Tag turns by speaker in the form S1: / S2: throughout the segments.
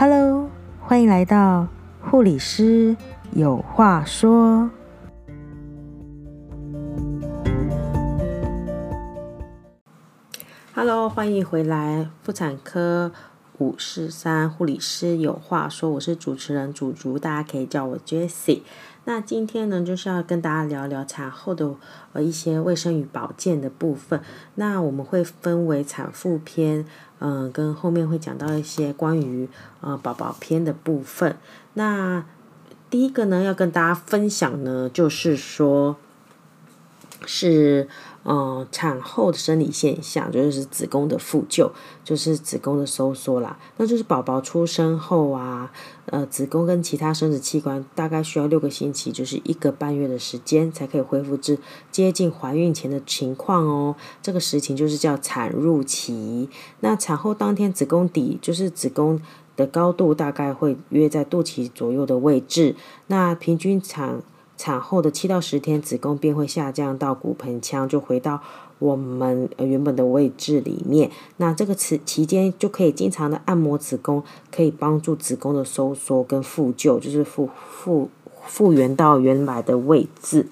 S1: Hello，欢迎来到护理师有话说。Hello，欢迎回来，妇产科五四三护理师有话说，我是主持人主竹，大家可以叫我 Jessie。那今天呢，就是要跟大家聊聊产后的呃一些卫生与保健的部分。那我们会分为产妇篇，嗯、跟后面会讲到一些关于呃宝宝篇的部分。那第一个呢，要跟大家分享呢，就是说是。嗯，产后的生理现象就是子宫的复旧，就是子宫的收缩啦。那就是宝宝出生后啊，呃，子宫跟其他生殖器官大概需要六个星期，就是一个半月的时间，才可以恢复至接近怀孕前的情况哦。这个时期就是叫产褥期。那产后当天，子宫底就是子宫的高度大概会约在肚脐左右的位置。那平均产产后的七到十天，子宫便会下降到骨盆腔，就回到我们原本的位置里面。那这个期期间就可以经常的按摩子宫，可以帮助子宫的收缩跟复旧，就是复复复原到原来的位置。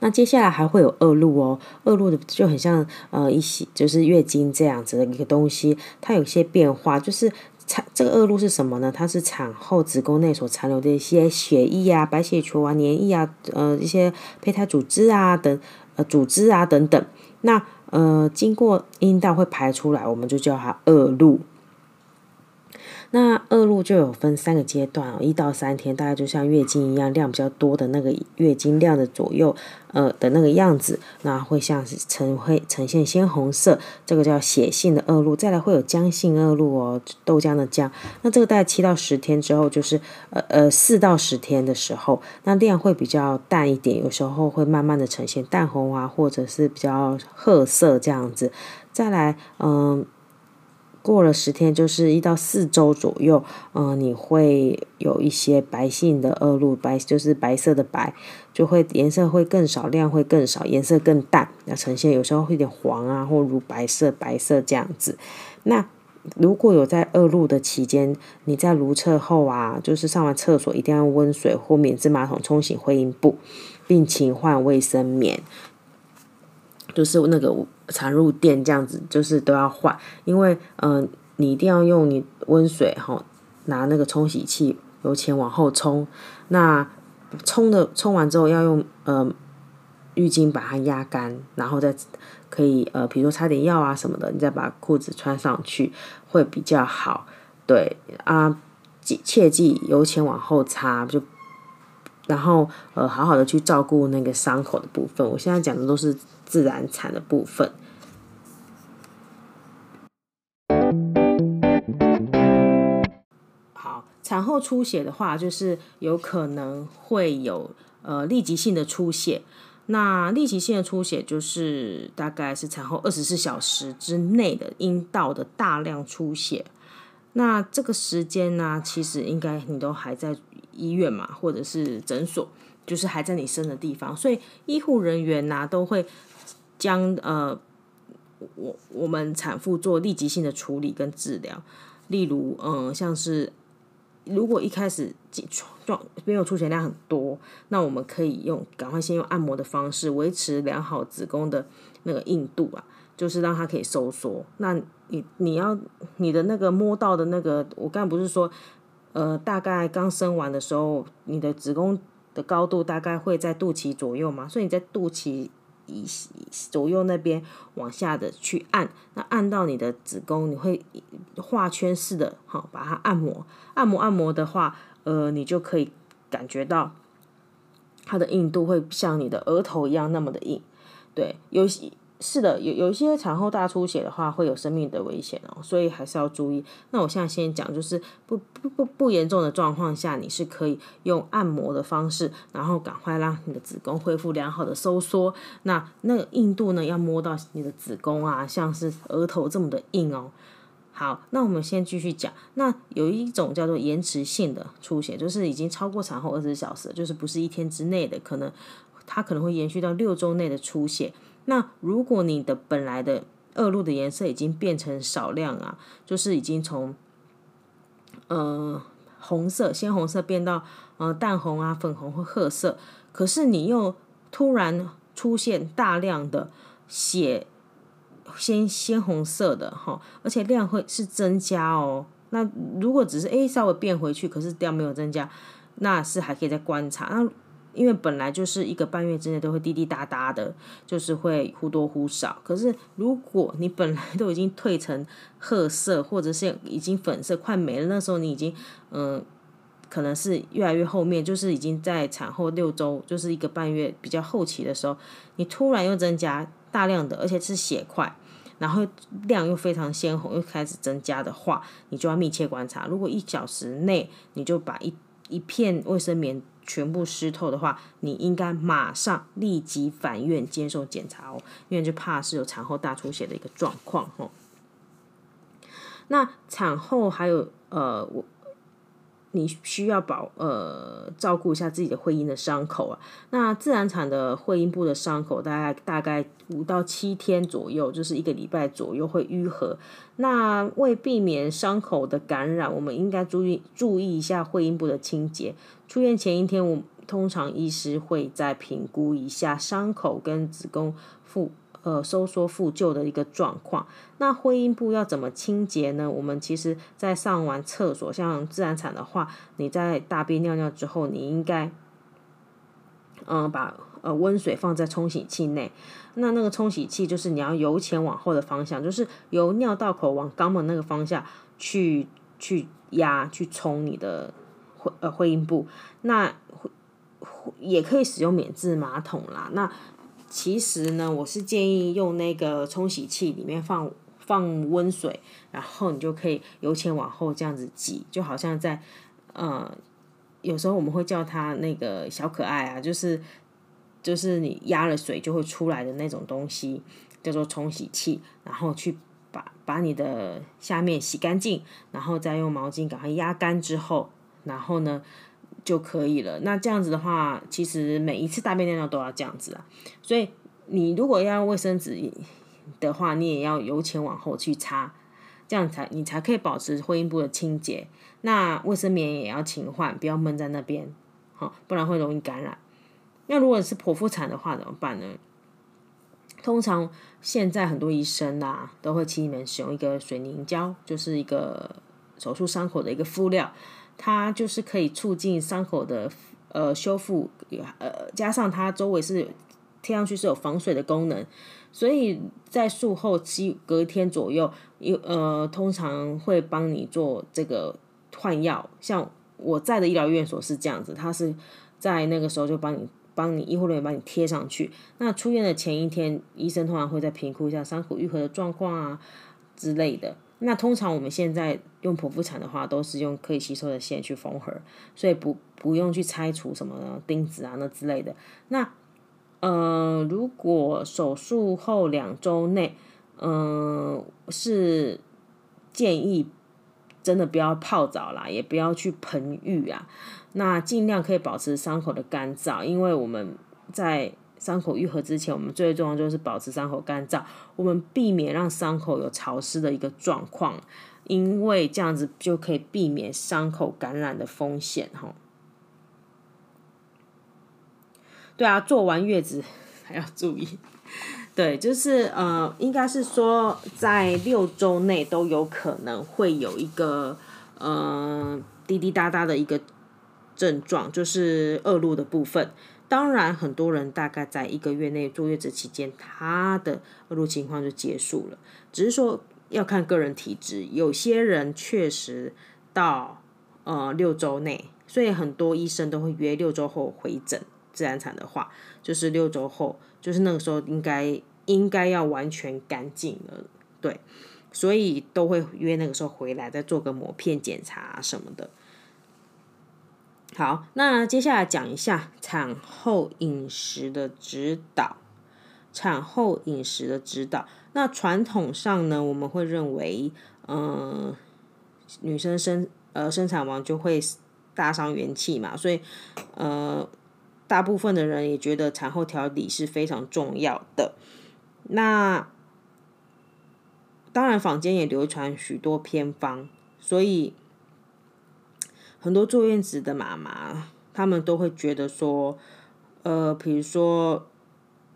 S1: 那接下来还会有恶露哦，恶露的就很像呃一些就是月经这样子的一个东西，它有些变化，就是。产这个恶露是什么呢？它是产后子宫内所残留的一些血液啊、白血球啊、粘液啊、呃一些胚胎组织啊等呃组织啊等等。那呃经过阴道会排出来，我们就叫它恶露。那恶露就有分三个阶段哦，一到三天，大概就像月经一样，量比较多的那个月经量的左右，呃的那个样子，那会像是呈会呈现鲜红色，这个叫血性的恶露。再来会有浆性恶露哦，豆浆的浆。那这个大概七到十天之后，就是呃呃四到十天的时候，那量会比较淡一点，有时候会慢慢的呈现淡红啊，或者是比较褐色这样子。再来，嗯、过了十天，就是一到四周左右，嗯、你会有一些白性的恶露，白就是白色的白，就会颜色会更少，量会更少，颜色更淡，那呈现有时候会有点黄啊，或乳白色、白色这样子。那如果有在恶露的期间，你在如厕后啊，就是上完厕所一定要用温水或免治马桶冲洗会阴部，并勤换卫生棉。就是那个产褥垫这样子，就是都要换，因为嗯、你一定要用你温水哈，拿那个冲洗器由前往后冲，那冲的冲完之后要用呃浴巾把它压干，然后再可以呃，比如说擦点药啊什么的，你再把裤子穿上去会比较好。对啊，切记由前往后擦就。然后，呃，好好的去照顾那个伤口的部分。我现在讲的都是自然产的部分。好，产后出血的话，就是有可能会有呃立即性的出血。那立即性的出血，就是大概是产后二十四小时之内的阴道的大量出血。那这个时间呢，其实应该你都还在医院嘛，或者是诊所，就是还在你生的地方，所以医护人员呢都会将呃我我们产妇做立即性的处理跟治疗，例如嗯、像是如果一开始状没有出血量很多，那我们可以用赶快先用按摩的方式维持良好子宫的那个硬度啊。就是让它可以收缩。那你你要你的那个摸到的那个，我刚才不是说，呃，大概刚生完的时候，你的子宫的高度大概会在肚脐左右嘛？所以你在肚脐以左右那边往下的去按，那按到你的子宫，你会画圈式的哈，把它按摩，按摩按摩的话，呃，你就可以感觉到它的硬度会像你的额头一样那么的硬，对，有。是的，有有一些产后大出血的话，会有生命的危险哦，所以还是要注意。那我现在先讲，就是不不不不严重的状况下，你是可以用按摩的方式，然后赶快让你的子宫恢复良好的收缩。那那个硬度呢，要摸到你的子宫啊，像是额头这么的硬哦。好，那我们先继续讲。那有一种叫做延迟性的出血，就是已经超过产后二十小时，就是不是一天之内的，可能它可能会延续到六周内的出血。那如果你的本来的恶露的颜色已经变成少量啊，就是已经从呃红色，鲜红色变到呃淡红啊、粉红或褐色，可是你又突然出现大量的血鲜鲜红色的哈，而且量会是增加哦。那如果只是诶稍微变回去，可是量没有增加，那是还可以再观察。那因为本来就是一个半月之内都会滴滴答答的，就是会忽多忽少。可是如果你本来都已经褪成褐色，或者是已经粉色快没了，那时候你已经嗯，可能是越来越后面，就是已经在产后六周，就是一个半月比较后期的时候，你突然又增加大量的，而且是血块。然后量又非常鲜红，又开始增加的话，你就要密切观察。如果一小时内你就把一一片卫生棉全部湿透的话，你应该马上立即返院接受检查哦，因为就怕是有产后大出血的一个状况哦。那产后还有呃我。你需要保呃照顾一下自己的会阴的伤口啊。那自然产的会阴部的伤口大概大概五到七天左右，就是一个礼拜左右会愈合。那为避免伤口的感染，我们应该注意注意一下会阴部的清洁。出院前一天，我通常医师会再评估一下伤口跟子宫腹。呃，收缩复旧的一个状况。那会阴部要怎么清洁呢？我们其实，在上完厕所，像自然产的话，你在大便尿尿之后，你应该，嗯、把呃温水放在冲洗器内。那那个冲洗器就是你要由前往后的方向，就是由尿道口往肛门那个方向去去压去冲你的会呃会阴部。那也可以使用免治马桶啦。那其实呢，我是建议用那个冲洗器里面放放温水，然后你就可以由前往后这样子挤，就好像在呃，有时候我们会叫它那个小可爱啊，就是就是你压了水就会出来的那种东西，叫做冲洗器，然后去把把你的下面洗干净，然后再用毛巾赶快压干之后，然后呢。就可以了。那这样子的话，其实每一次大便尿尿都要这样子啊。所以你如果要用卫生纸的话，你也要由前往后去擦，这样才你才可以保持会阴部的清洁。那卫生棉也要勤换，不要闷在那边，好，不然会容易感染。那如果是剖腹产的话怎么办呢？通常现在很多医生啊都会请你们使用一个水凝胶，就是一个手术伤口的一个敷料。它就是可以促进伤口的呃修复，呃加上它周围是贴上去是有防水的功能，所以在术后七隔一天左右，有呃通常会帮你做这个换药。像我在的医疗院所是这样子，它是在那个时候就帮你帮你医护人员帮你贴上去。那出院的前一天，医生通常会再评估一下伤口愈合的状况啊之类的。那通常我们现在用剖腹产的话，都是用可以吸收的线去缝合，所以不不用去拆除什么钉子啊那之类的。那呃，如果手术后两周内，嗯、是建议真的不要泡澡啦，也不要去盆浴啊，那尽量可以保持伤口的干燥，因为我们在。伤口愈合之前，我们最重要就是保持伤口干燥，我们避免让伤口有潮湿的一个状况，因为这样子就可以避免伤口感染的风险哈。对啊，坐完月子 还要注意，对，就是呃，应该是说在六周内都有可能会有一个呃滴滴答答的一个症状，就是恶露的部分。当然，很多人大概在一个月内坐月子期间，他的恶露情况就结束了。只是说要看个人体质，有些人确实到呃六周内，所以很多医生都会约六周后回诊。自然产的话，就是六周后，就是那个时候应该应该要完全干净了，对，所以都会约那个时候回来再做个膜片检查什么的。好，那接下来讲一下产后饮食的指导。产后饮食的指导，那传统上呢，我们会认为，嗯、女生生呃生产完就会大伤元气嘛，所以呃，大部分的人也觉得产后调理是非常重要的。那当然，坊间也流传许多偏方，所以。很多坐月子的妈妈，他们都会觉得说，呃，比如说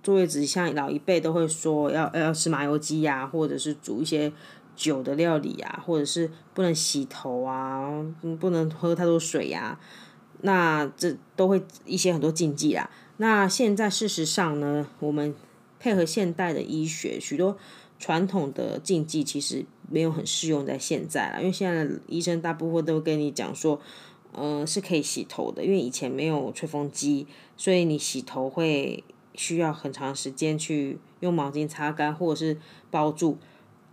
S1: 坐月子，像老一辈都会说要要吃麻油鸡呀、或者是煮一些酒的料理啊，或者是不能洗头啊，不能喝太多水呀、那这都会一些很多禁忌啊。那现在事实上呢，我们配合现代的医学，许多传统的禁忌其实没有很适用在现在了，因为现在的医生大部分都跟你讲说，呃，是可以洗头的，因为以前没有吹风机，所以你洗头会需要很长时间去用毛巾擦干或者是包住，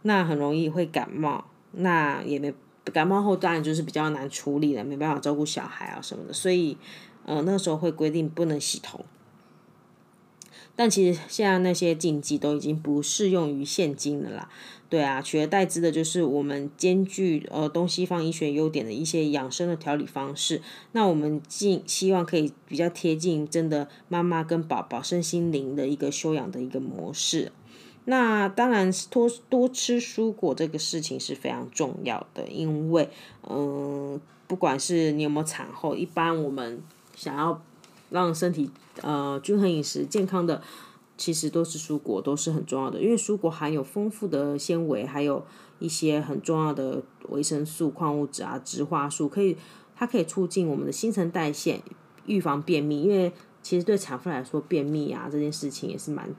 S1: 那很容易会感冒，那也没感冒后当然就是比较难处理了，没办法照顾小孩啊什么的，所以呃那时候会规定不能洗头。但其实现在那些禁忌都已经不适用于现今的啦，对啊，取而代之的就是我们兼具呃东西方医学优点的一些养生的调理方式。那我们尽希望可以比较贴近真的妈妈跟宝宝身心灵的一个修养的一个模式。那当然多多吃蔬果这个事情是非常重要的，因为嗯、不管是你有没有产后，一般我们想要。让身体呃均衡饮食健康的，其实都是蔬果，都是很重要的。因为蔬果含有丰富的纤维，还有一些很重要的维生素、矿物质啊、植化素，可以它可以促进我们的新陈代谢，预防便秘。因为其实对产妇来说，便秘啊这件事情也是蛮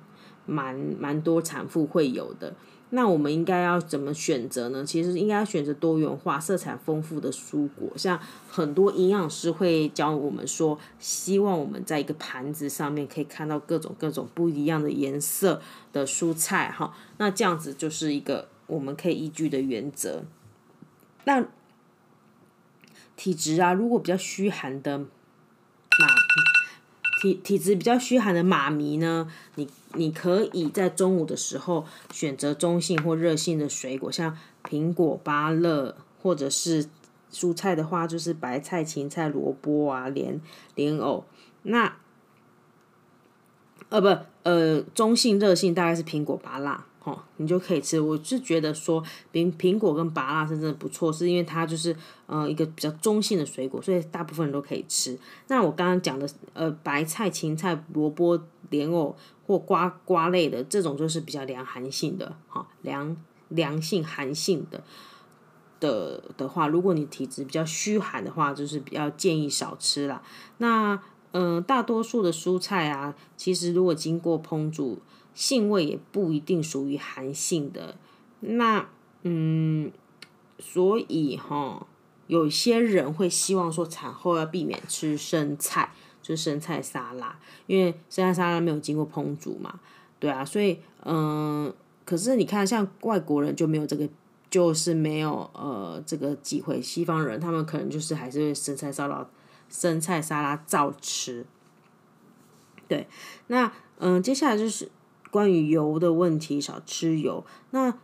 S1: 蛮蛮多产妇会有的。那我们应该要怎么选择呢？其实应该选择多元化、色彩丰富的蔬果。像很多营养师会教我们说，希望我们在一个盘子上面可以看到各种各种不一样的颜色的蔬菜，哈。那这样子就是一个我们可以依据的原则。那体质啊，如果比较虚寒的马体体质比较虚寒的妈咪呢，你你可以在中午的时候选择中性或热性的水果，像苹果、芭乐，或者是蔬菜的话，就是白菜、芹菜、萝卜啊、莲莲藕。那呃不呃中性热性大概是苹果、芭乐。你就可以吃。我是觉得说，苹苹果跟芭乐是真的不错，是因为它就是呃一个比较中性的水果，所以大部分人都可以吃。那我刚刚讲的呃白菜、芹菜、萝卜、莲藕或瓜瓜类的这种，就是比较凉寒性的，哈、凉凉性寒性的的的话，如果你体质比较虚寒的话，就是比较建议少吃啦。那嗯、大多数的蔬菜啊，其实如果经过烹煮。性味也不一定属于寒性的，那嗯，所以哈，有些人会希望说产后要避免吃生菜，就是生菜沙拉，因为生菜沙拉没有经过烹煮嘛，对啊，所以嗯，可是你看像外国人就没有这个，就是没有呃这个机会，西方人他们可能就是还是会生菜沙拉，生菜沙拉照吃，对，那嗯，接下来就是。关于油的问题，少吃油。那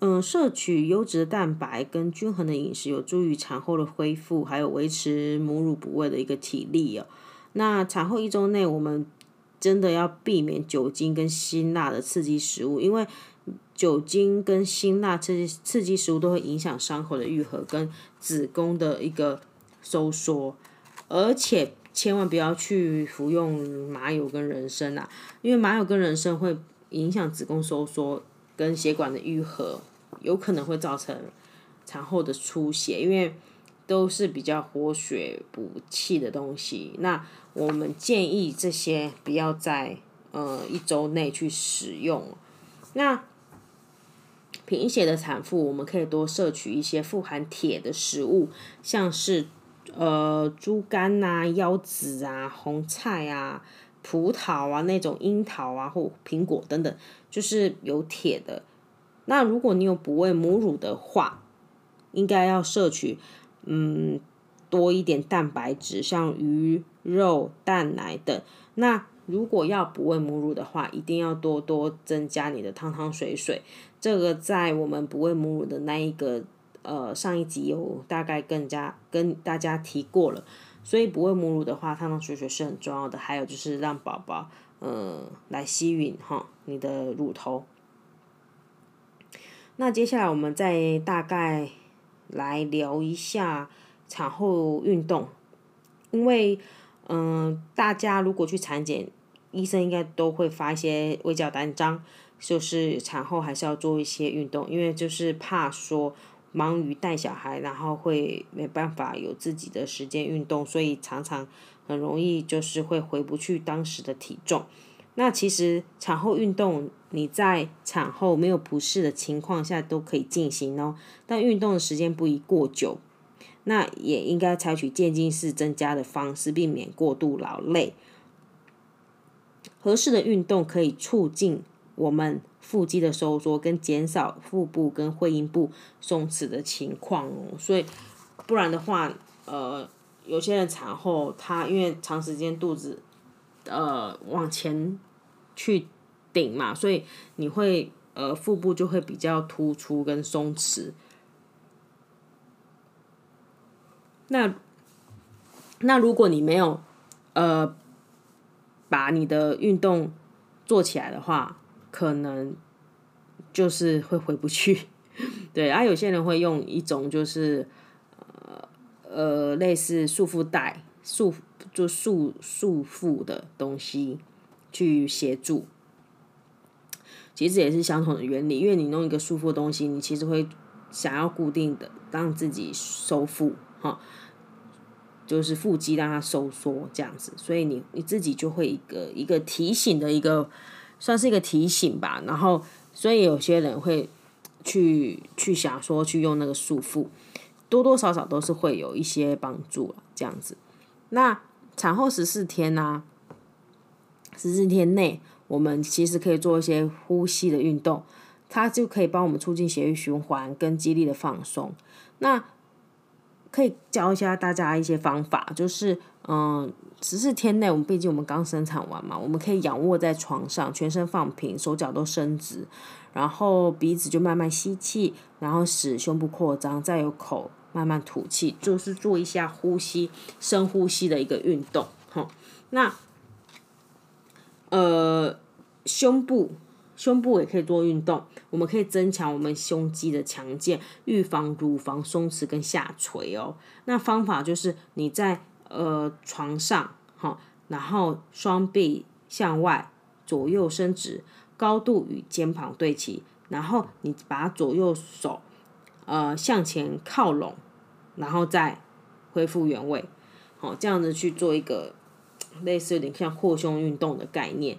S1: 嗯，摄取优质的蛋白跟均衡的饮食，有助于产后的恢复，还有维持母乳哺喂的一个体力哦。那产后一周内，我们真的要避免酒精跟辛辣的刺激食物，因为酒精跟辛辣刺激刺激食物都会影响伤口的愈合跟子宫的一个收缩，而且千万不要去服用麻油跟人参啊，因为麻油跟人参会。影响子宫收缩跟血管的愈合，有可能会造成产后的出血，因为都是比较活血补气的东西。那我们建议这些不要在呃一周内去使用。那贫血的产妇，我们可以多摄取一些富含铁的食物，像是呃猪肝呐、腰子啊、红菜啊。葡萄啊，那种樱桃啊，或苹果等等，就是有铁的。那如果你有哺喂母乳的话，应该要摄取嗯多一点蛋白质，像鱼肉、蛋奶等。那如果要哺喂母乳的话，一定要多多增加你的汤汤水水。这个在我们哺喂母乳的那一个呃上一集有大概更加跟大家提过了。所以不喂母乳的话，汤汤水水是很重要的。还有就是让宝宝，嗯，来吸吮哈你的乳头。那接下来我们再大概来聊一下产后运动，因为嗯、大家如果去产检，医生应该都会发一些卫教单张，就是产后还是要做一些运动，因为就是怕说忙于带小孩，然后会没办法有自己的时间运动，所以常常很容易就是会回不去当时的体重。那其实产后运动，你在产后没有不适的情况下都可以进行哦，但运动的时间不宜过久。那也应该采取渐进式增加的方式，避免过度劳累。合适的运动可以促进我们腹肌的收缩，跟减少腹部跟会阴部松弛的情况哦。所以不然的话，呃，有些人产后他因为长时间肚子。呃，往前去顶嘛，所以你会呃腹部就会比较突出跟松弛。那那如果你没有呃把你的运动做起来的话，可能就是会回不去。对，而、啊、有些人会用一种就是呃呃类似束缚带束。就束束缚的东西去协助，其实也是相同的原理。因为你弄一个束缚的东西，你其实会想要固定的让自己收腹，哈，就是腹肌让它收缩这样子，所以你你自己就会一个一个提醒的一个，算是一个提醒吧。然后，所以有些人会去去想说去用那个束缚，多多少少都是会有一些帮助，这样子。那。产后十四天呢、十四天内，我们其实可以做一些呼吸的运动，它就可以帮我们促进血液循环跟肌力的放松。那可以教一下大家一些方法，就是嗯，十四天内，我们毕竟我们刚生产完嘛，我们可以仰卧在床上，全身放平，手脚都伸直，然后鼻子就慢慢吸气，然后使胸部扩张，再有口。慢慢吐气，就是做一下呼吸、深呼吸的一个运动，哈。那，呃，胸部，胸部也可以做运动。我们可以增强我们胸肌的强健，预防乳房松弛跟下垂哦。那方法就是你在呃床上，哈，然后双臂向外左右伸直，高度与肩膀对齐，然后你把左右手。呃，向前靠拢，然后再恢复原位，好，这样子去做一个类似有点像扩胸运动的概念。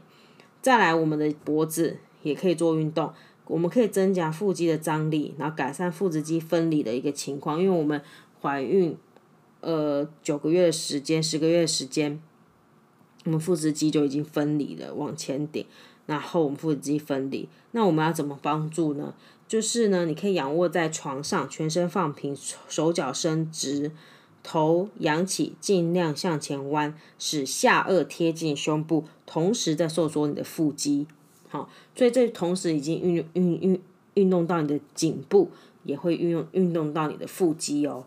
S1: 再来，我们的脖子也可以做运动，我们可以增加腹肌的张力，然后改善腹直肌分离的一个情况。因为我们怀孕呃九个月的时间，十个月的时间，我们腹直肌就已经分离了，往前顶，然后我们腹直肌分离，那我们要怎么帮助呢？就是呢，你可以仰卧在床上，全身放平，手脚伸直，头仰起，尽量向前弯，使下颚贴近胸部，同时在收缩你的腹肌。好，所以这同时已经运运运运动到你的颈部，也会运用运动到你的腹肌哦。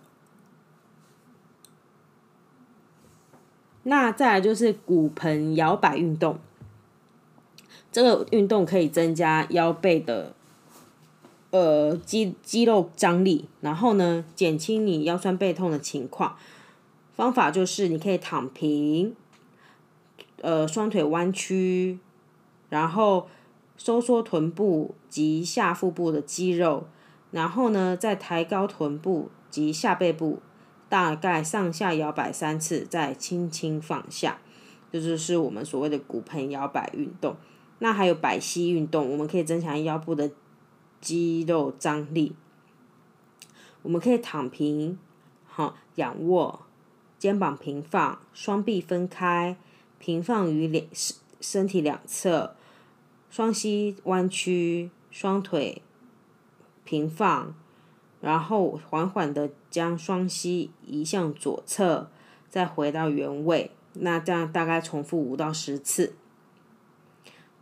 S1: 那再来就是骨盆摇摆运动，这个运动可以增加腰背的。呃，肌肌肉张力，然后呢，减轻你腰酸背痛的情况。方法就是你可以躺平，呃，双腿弯曲，然后收缩臀部及下腹部的肌肉，然后呢，再抬高臀部及下背部，大概上下摇摆三次，再轻轻放下。这就是我们所谓的骨盆摇摆运动。那还有摆膝运动，我们可以增强腰部的。肌肉张力，我们可以躺平，好，仰卧，肩膀平放，双臂分开，平放于两身身体两侧，双膝弯曲，双腿平放，然后缓缓的将双膝移向左侧，再回到原位。那这样大概重复五到十次。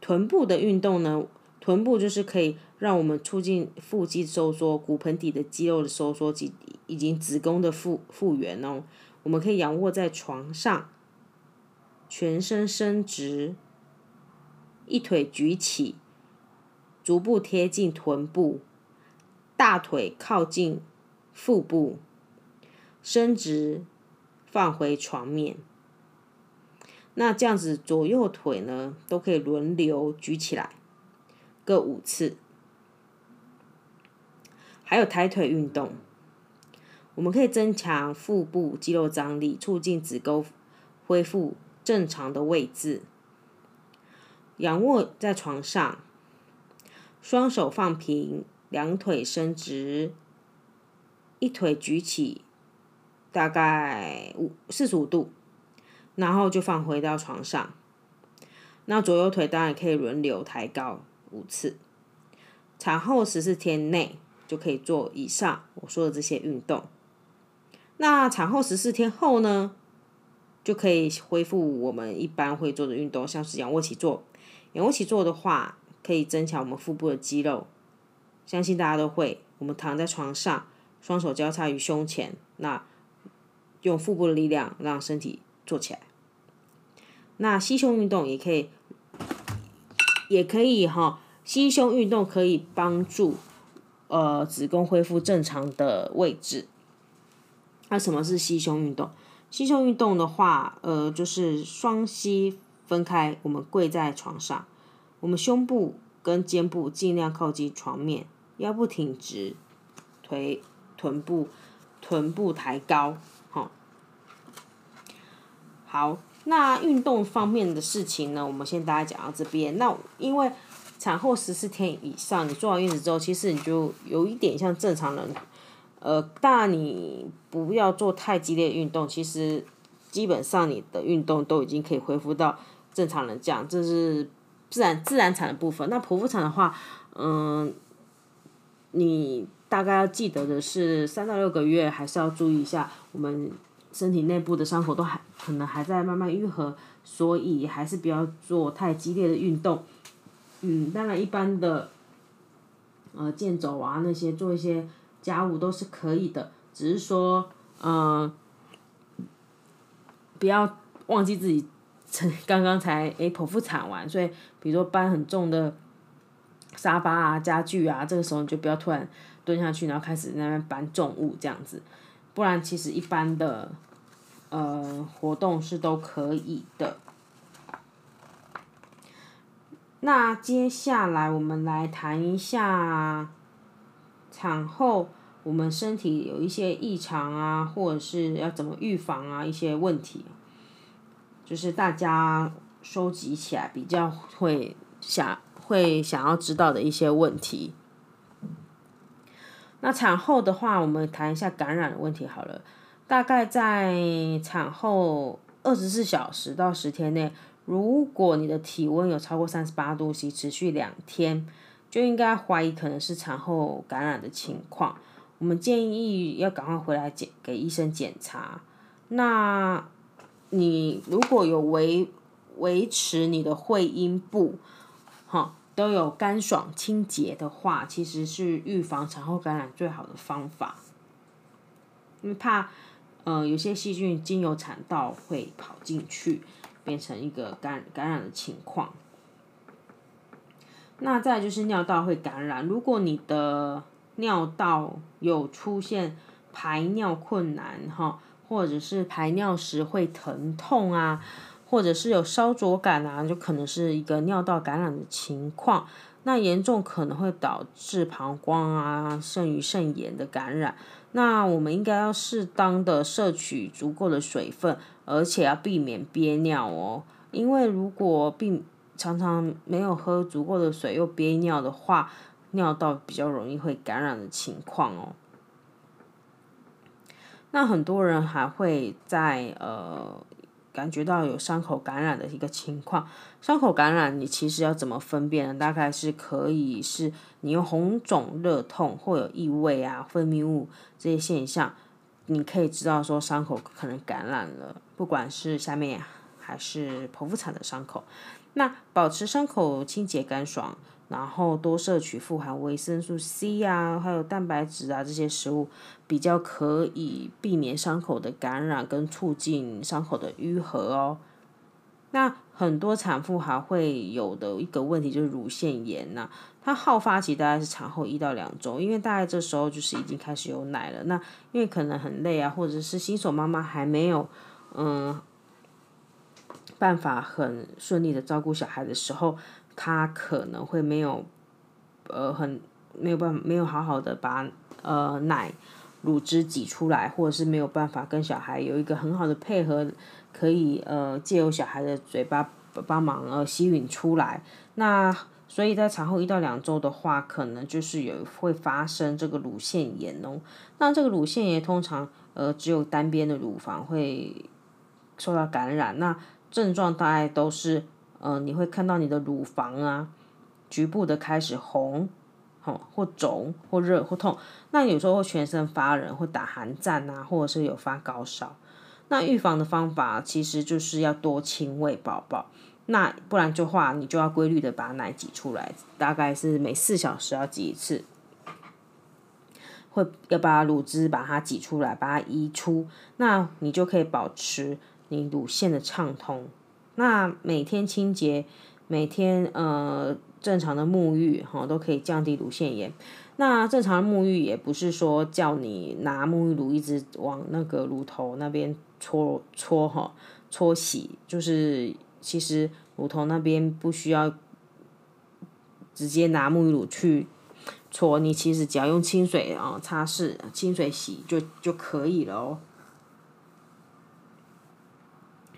S1: 臀部的运动呢？臀部就是可以让我们促进腹肌收缩、骨盆底的肌肉的收缩及以及子宫的复复原哦。我们可以仰卧在床上，全身伸直，一腿举起，足部贴近臀部，大腿靠近腹部，伸直，放回床面。那这样子左右腿呢都可以轮流举起来，各五次。还有抬腿运动，我们可以增强腹部肌肉张力，促进子宫恢复正常的位置。仰卧在床上，双手放平，两腿伸直，一腿举起，大概五四十五度，然后就放回到床上。那左右腿当然可以轮流抬高五次。产后十四天内。就可以做以上我说的这些运动。那产后十四天后呢，就可以恢复我们一般会做的运动，像是仰卧起坐。仰卧起坐的话，可以增强我们腹部的肌肉，相信大家都会。我们躺在床上，双手交叉于胸前，那用腹部的力量让身体坐起来。那吸胸运动也可以，也可以哈，吸胸运动可以帮助。呃，子宫恢复正常的位置。那什么是吸胸运动？吸胸运动的话，呃，就是双膝分开，我们跪在床上，我们胸部跟肩部尽量靠近床面，腰部挺直，腿臀部臀部抬高，好。好，那运动方面的事情呢，我们先大家讲到这边。那因为。产后十四天以上，你做完月子之后，其实你就有一点像正常人，呃，当然你不要做太激烈的运动，其实基本上你的运动都已经可以恢复到正常人这样，这是自然自然产的部分。那剖腹产的话，嗯，你大概要记得的是三到六个月还是要注意一下，我们身体内部的伤口都还可能还在慢慢愈合，所以还是不要做太激烈的运动。嗯，当然，一般的，呃，健走啊，那些做一些家务都是可以的，只是说，呃，不要忘记自己，刚刚才诶剖腹产完，所以比如说搬很重的沙发啊、家具啊，这个时候你就不要突然蹲下去，然后开始在那边搬重物这样子，不然其实一般的，呃，活动是都可以的。那接下来我们来谈一下产后我们身体有一些异常啊，或者是要怎么预防啊，一些问题，就是大家收集起来比较会想会想要知道的一些问题。那产后的话，我们谈一下感染的问题好了。大概在产后二十四小时到十天内。如果你的体温有超过三十八度 C，持续两天，就应该怀疑可能是产后感染的情况。我们建议要赶快回来检给医生检查。那你如果有维维持你的会阴部，哈，都有干爽清洁的话，其实是预防产后感染最好的方法。因为怕，呃，有些细菌经由产道会跑进去。变成一个感感染的情况，那再就是尿道会感染。如果你的尿道有出现排尿困难哈，或者是排尿时会疼痛啊，或者是有烧灼感啊，就可能是一个尿道感染的情况。那严重可能会导致膀胱啊、肾盂肾炎的感染。那我们应该要适当的摄取足够的水分。而且要避免憋尿哦，因为如果并常常没有喝足够的水又憋尿的话，尿道比较容易会感染的情况哦。那很多人还会在呃感觉到有伤口感染的一个情况，伤口感染你其实要怎么分辨呢？大概是可以是你有红肿、热痛或有异味啊、分泌物这些现象。你可以知道说伤口可能感染了，不管是下面还是剖腹产的伤口。那保持伤口清洁干爽，然后多摄取富含维生素 C 啊，还有蛋白质啊这些食物，比较可以避免伤口的感染跟促进伤口的愈合哦。那很多产妇还会有的一个问题就是乳腺炎呐、它好发期大概是产后一到两周，因为大概这时候就是已经开始有奶了。那因为可能很累啊，或者是新手妈妈还没有嗯办法很顺利的照顾小孩的时候，他可能会没有呃很没有办法没有好好的把呃奶乳汁挤出来，或者是没有办法跟小孩有一个很好的配合。可以呃借由小孩的嘴巴帮忙呃吸吮出来，那所以在产后一到两周的话，可能就是有会发生这个乳腺炎哦。那这个乳腺炎通常呃只有单边的乳房会受到感染，那症状大概都是呃你会看到你的乳房啊局部的开始红，哦或肿或热或痛，那有时候会全身发冷，会打寒战啊，或者是有发高烧。那预防的方法其实就是要多亲喂宝宝，那不然的话，你就要规律的把奶挤出来，大概是每四小时要挤一次，会要把乳汁把它挤出来，把它移出，那你就可以保持你乳腺的畅通。那每天清洁，每天呃正常的沐浴哈，都可以降低乳腺炎。那正常的沐浴也不是说叫你拿沐浴乳一直往那个乳头那边搓搓哈搓洗，就是其实乳头那边不需要直接拿沐浴乳去搓，你其实只要用清水啊擦拭、清水洗就就可以了哦。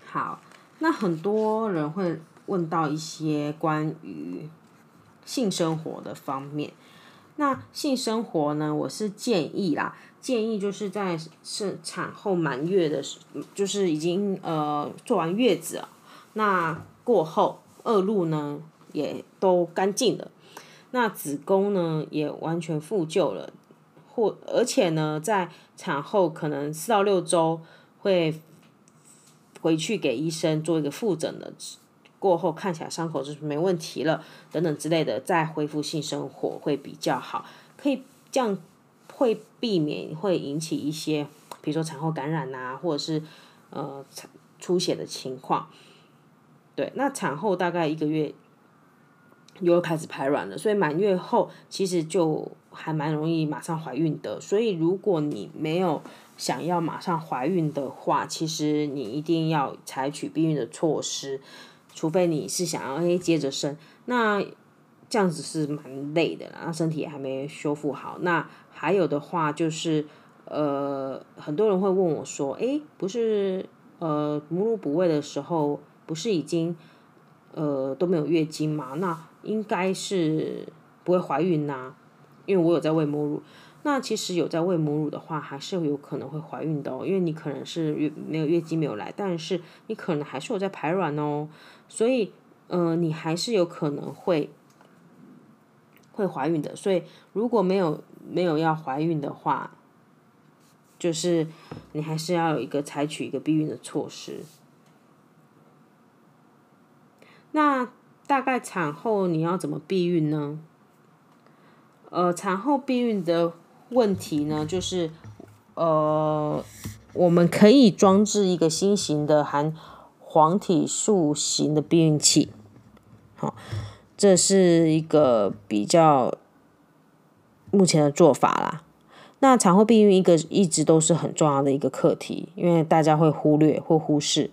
S1: 好，那很多人会问到一些关于性生活的方面。那性生活呢，我是建议啦，建议就是在是产后满月的时，就是已经呃做完月子了，那过后恶露呢也都干净了，那子宫呢也完全复旧了，或而且呢在产后可能四到六周会回去给医生做一个复诊的。过后看起来伤口就是没问题了，等等之类的，再恢复性生活会比较好，可以这样会避免会引起一些，比如说产后感染啊，或者是呃出血的情况。对，那产后大概一个月又开始排卵了，所以满月后其实就还蛮容易马上怀孕的。所以如果你没有想要马上怀孕的话，其实你一定要采取避孕的措施。除非你是想要诶接着生，那这样子是蛮累的，然后身体也还没修复好。那还有的话就是，呃，很多人会问我说，诶，不是呃母乳哺喂的时候，不是已经呃都没有月经吗？那应该是不会怀孕呐，因为我有在喂母乳。那其实有在喂母乳的话，还是有可能会怀孕的哦，因为你可能是月没有月经没有来，但是你可能还是有在排卵哦，所以呃你还是有可能会会怀孕的。所以如果没有没有要怀孕的话，就是你还是要有一个采取一个避孕的措施。那大概产后你要怎么避孕呢？呃，产后避孕的。问题呢，就是，呃，我们可以装置一个新型的含黄体素型的避孕器，好，这是一个比较目前的做法啦。那产后避孕一个一直都是很重要的一个课题，因为大家会忽略或忽视。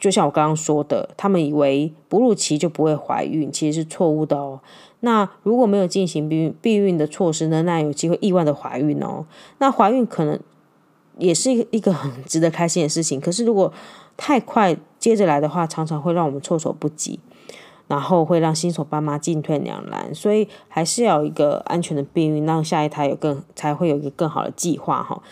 S1: 就像我刚刚说的，他们以为哺乳期就不会怀孕，其实是错误的哦。那如果没有进行避孕避孕的措施呢，那有机会意外的怀孕哦。那怀孕可能也是一个一个很值得开心的事情，可是如果太快接着来的话，常常会让我们措手不及，然后会让新手爸妈进退两难。所以还是要一个安全的避孕，让下一胎有更才会有一个更好的计划哈。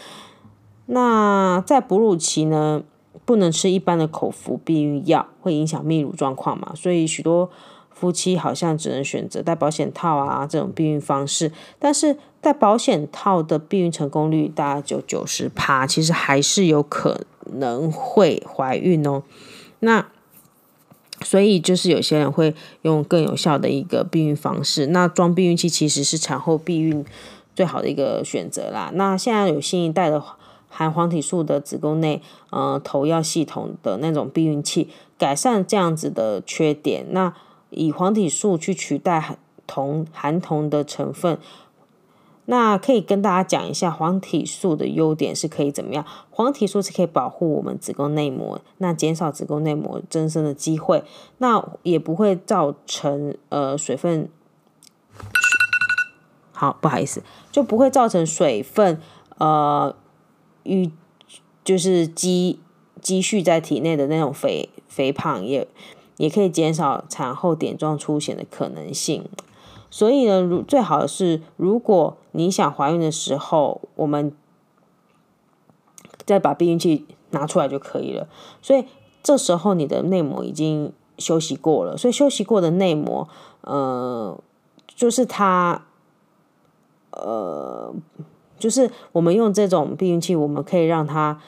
S1: 那在哺乳期呢，不能吃一般的口服避孕药，会影响泌乳状况嘛，所以许多夫妻好像只能选择戴保险套啊这种避孕方式，但是戴保险套的避孕成功率大概就九十趴，其实还是有可能会怀孕哦。那所以就是有些人会用更有效的一个避孕方式，那装避孕器其实是产后避孕最好的一个选择啦。那现在有新一代的。含黄体素的子宫内呃投药系统的那种避孕器，改善这样子的缺点，那以黄体素去取代含铜含铜的成分。那可以跟大家讲一下黄体素的优点是可以怎么样？黄体素是可以保护我们子宫内膜，那减少子宫内膜增生的机会，那也不会造成呃水分。好，不好意思，就不会造成水分呃淤，就是积积蓄在体内的那种肥肥胖，也也可以减少产后点状出血的可能性。所以呢，如最好是，如果你想怀孕的时候，我们再把避孕器拿出来就可以了。所以这时候你的内膜已经休息过了，所以休息过的内膜，呃，就是它，呃，就是我们用这种避孕器，我们可以让它，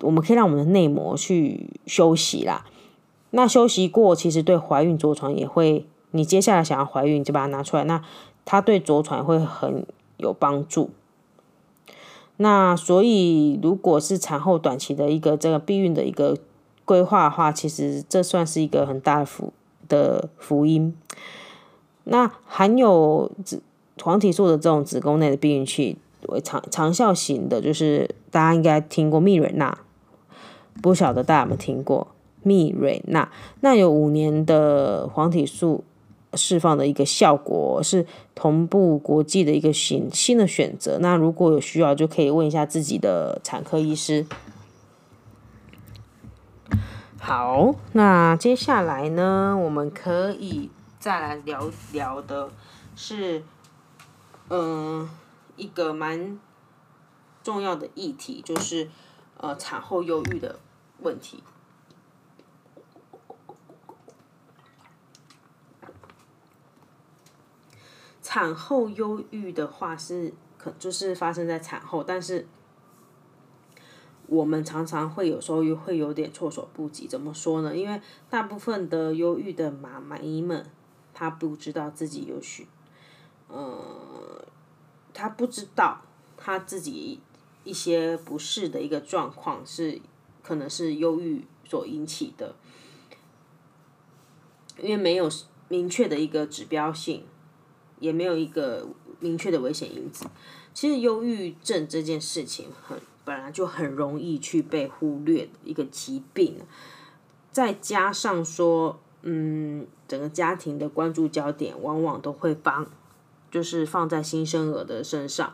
S1: 我们可以让我们的内膜去休息啦。那休息过，其实对怀孕着床也会。你接下来想要怀孕，就把它拿出来，那它对着床会很有帮助。那所以，如果是产后短期的一个这个避孕的一个规划的话，其实这算是一个很大的福的福音。那含有子黄体素的这种子宫内的避孕器长长效型的，就是大家应该听过蜜蕊娜，不晓得大家有没有听过蜜蕊娜？那有五年的黄体素。释放的一个效果是同步国际的一个新新的选择。那如果有需要，就可以问一下自己的产科医师。好，那接下来呢，我们可以再来聊聊的是，嗯，一个蛮重要的议题，就是呃产后忧郁的问题。产后忧郁的话是可就是发生在产后，但是我们常常会有时候又会有点措手不及。怎么说呢？因为大部分的忧郁的妈妈们，她不知道自己有许，呃，他不知道他自己一些不适的一个状况是可能是忧郁所引起的，因为没有明确的一个指标性。也没有一个明确的危险因子。其实，忧郁症这件事情很本来就很容易去被忽略的一个疾病，再加上说，嗯，整个家庭的关注焦点往往都会放，就是放在新生儿的身上。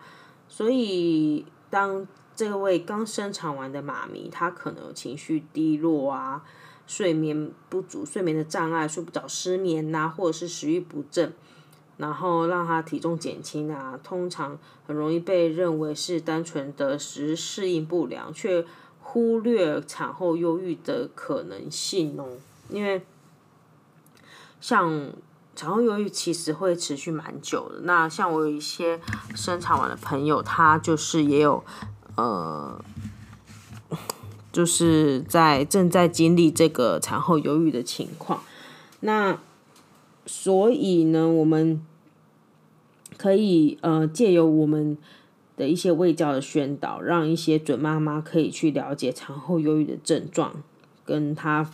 S1: 所以，当这位刚生产完的妈咪，她可能情绪低落啊，睡眠不足、睡眠的障碍、睡不着、失眠呐、或者是食欲不振。然后让她体重减轻啊，通常很容易被认为是单纯的食适应不良，却忽略产后忧郁的可能性哦。因为像产后忧郁其实会持续蛮久的。那像我有一些生产完的朋友，他就是也有呃，就是在正在经历这个产后忧郁的情况。那所以呢，我们可以呃借由我们的一些卫教的宣导，让一些准妈妈可以去了解产后忧郁的症状跟它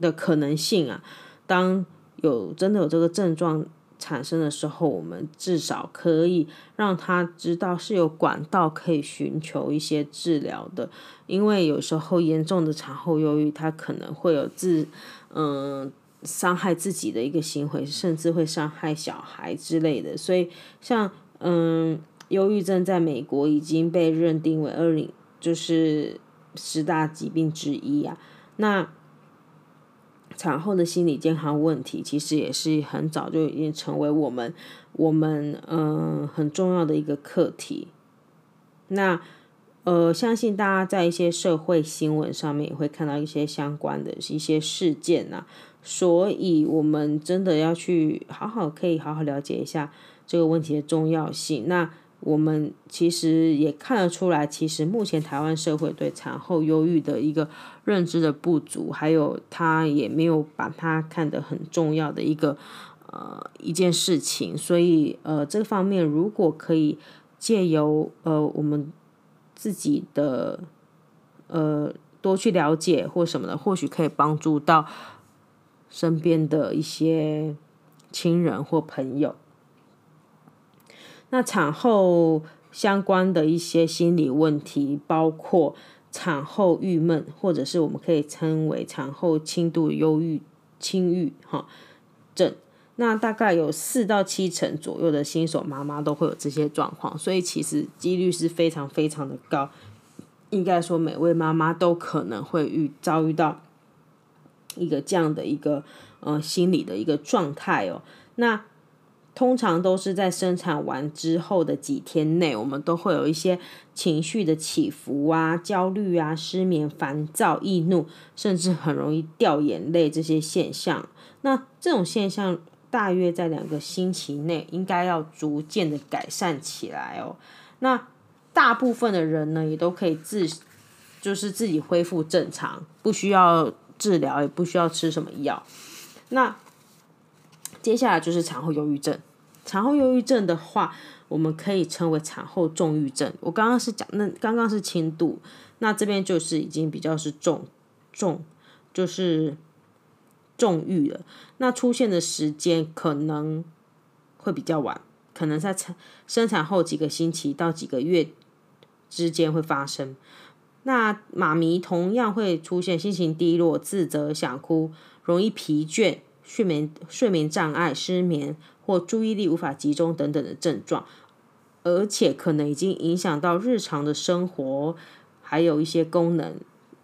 S1: 的可能性啊。当有真的有这个症状产生的时候，我们至少可以让他知道是有管道可以寻求一些治疗的。因为有时候严重的产后忧郁，他可能会有自嗯。伤害自己的一个行为，甚至会伤害小孩之类的。所以，像嗯，忧郁症在美国已经被认定为二零，就是十大疾病之一啊。那产后的心理健康问题，其实也是很早就已经成为我们我们嗯很重要的一个课题。那呃，相信大家在一些社会新闻上面也会看到一些相关的一些事件啊。所以，我们真的要去好好，可以好好了解一下这个问题的重要性。那我们其实也看得出来，其实目前台湾社会对产后忧郁的一个认知的不足，还有他也没有把它看得很重要的一个呃一件事情。所以，呃，这方面如果可以借由呃我们自己的呃。多去了解或什么的，或许可以帮助到身边的一些亲人或朋友。那产后相关的一些心理问题，包括产后郁闷，或者是我们可以称为产后轻度忧郁、轻郁哈症。那大概有四到七成左右的新手妈妈都会有这些状况，所以其实几率是非常非常的高。应该说，每位妈妈都可能会遇遭遇到一个这样的一个呃心理的一个状态哦。那通常都是在生产完之后的几天内，我们都会有一些情绪的起伏啊、焦虑啊、失眠、烦躁、易怒，甚至很容易掉眼泪这些现象。那这种现象。大约在两个星期内，应该要逐渐的改善起来哦。那大部分的人呢，也都可以自，就是自己恢复正常，不需要治疗，也不需要吃什么药。那接下来就是产后忧郁症。产后忧郁症的话，我们可以称为产后重郁症。我刚刚是讲，那刚刚是轻度，那这边就是已经比较是重重，就是。重郁了，那出现的时间可能会比较晚，可能在产生产后几个星期到几个月之间会发生。那妈咪同样会出现心情低落、自责、想哭、容易疲倦、睡眠睡眠障碍、失眠或注意力无法集中等等的症状，而且可能已经影响到日常的生活，还有一些功能，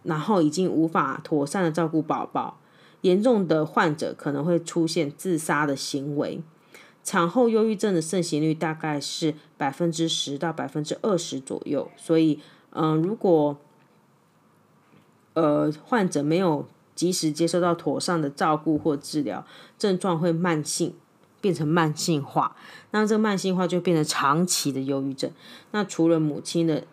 S1: 然后已经无法妥善的照顾宝宝。严重的患者可能会出现自杀的行为，产后忧郁症的盛行率大概是百分之十到百分之二十左右，所以，嗯、如果呃患者没有及时接受到妥善的照顾或治疗，症状会慢性变成慢性化，那这个慢性化就变成长期的忧郁症。那除了母亲的。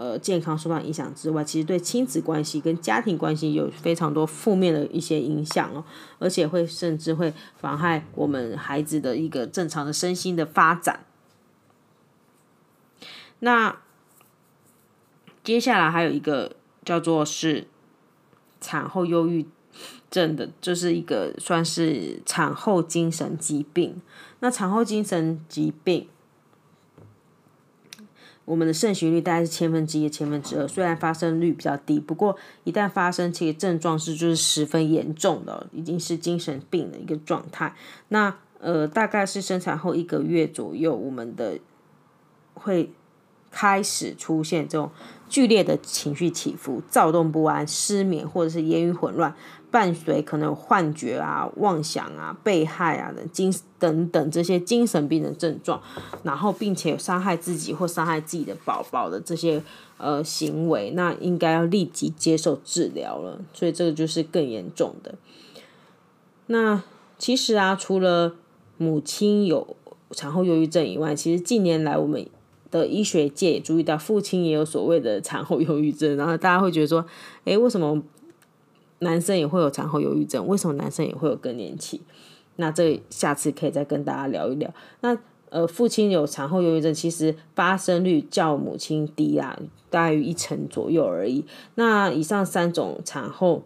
S1: 呃，健康受到影响之外，其实对亲子关系跟家庭关系有非常多负面的一些影响哦，而且会甚至会妨害我们孩子的一个正常的身心的发展。那接下来还有一个叫做是产后忧郁症的，就是一个算是产后精神疾病。那产后精神疾病。我们的盛行率大概是千分之一、千分之二，虽然发生率比较低，不过一旦发生，其实症状是就是十分严重的，已经是精神病的一个状态。那呃，大概是生产后一个月左右，我们的会开始出现这种剧烈的情绪起伏、躁动不安、失眠或者是言语混乱。伴随可能有幻觉啊、妄想啊、被害啊的精等等这些精神病的症状，然后并且有伤害自己或伤害自己的宝宝的这些呃行为，那应该要立即接受治疗了。所以这个就是更严重的。那其实啊，除了母亲有产后忧郁症以外，其实近年来我们的医学界也注意到，父亲也有所谓的产后忧郁症，然后大家会觉得说，诶，为什么？男生也会有产后忧郁症，为什么男生也会有更年期？那这下次可以再跟大家聊一聊。那呃，父亲有产后忧郁症，其实发生率较母亲低啊，大概于一成左右而已。那以上三种产后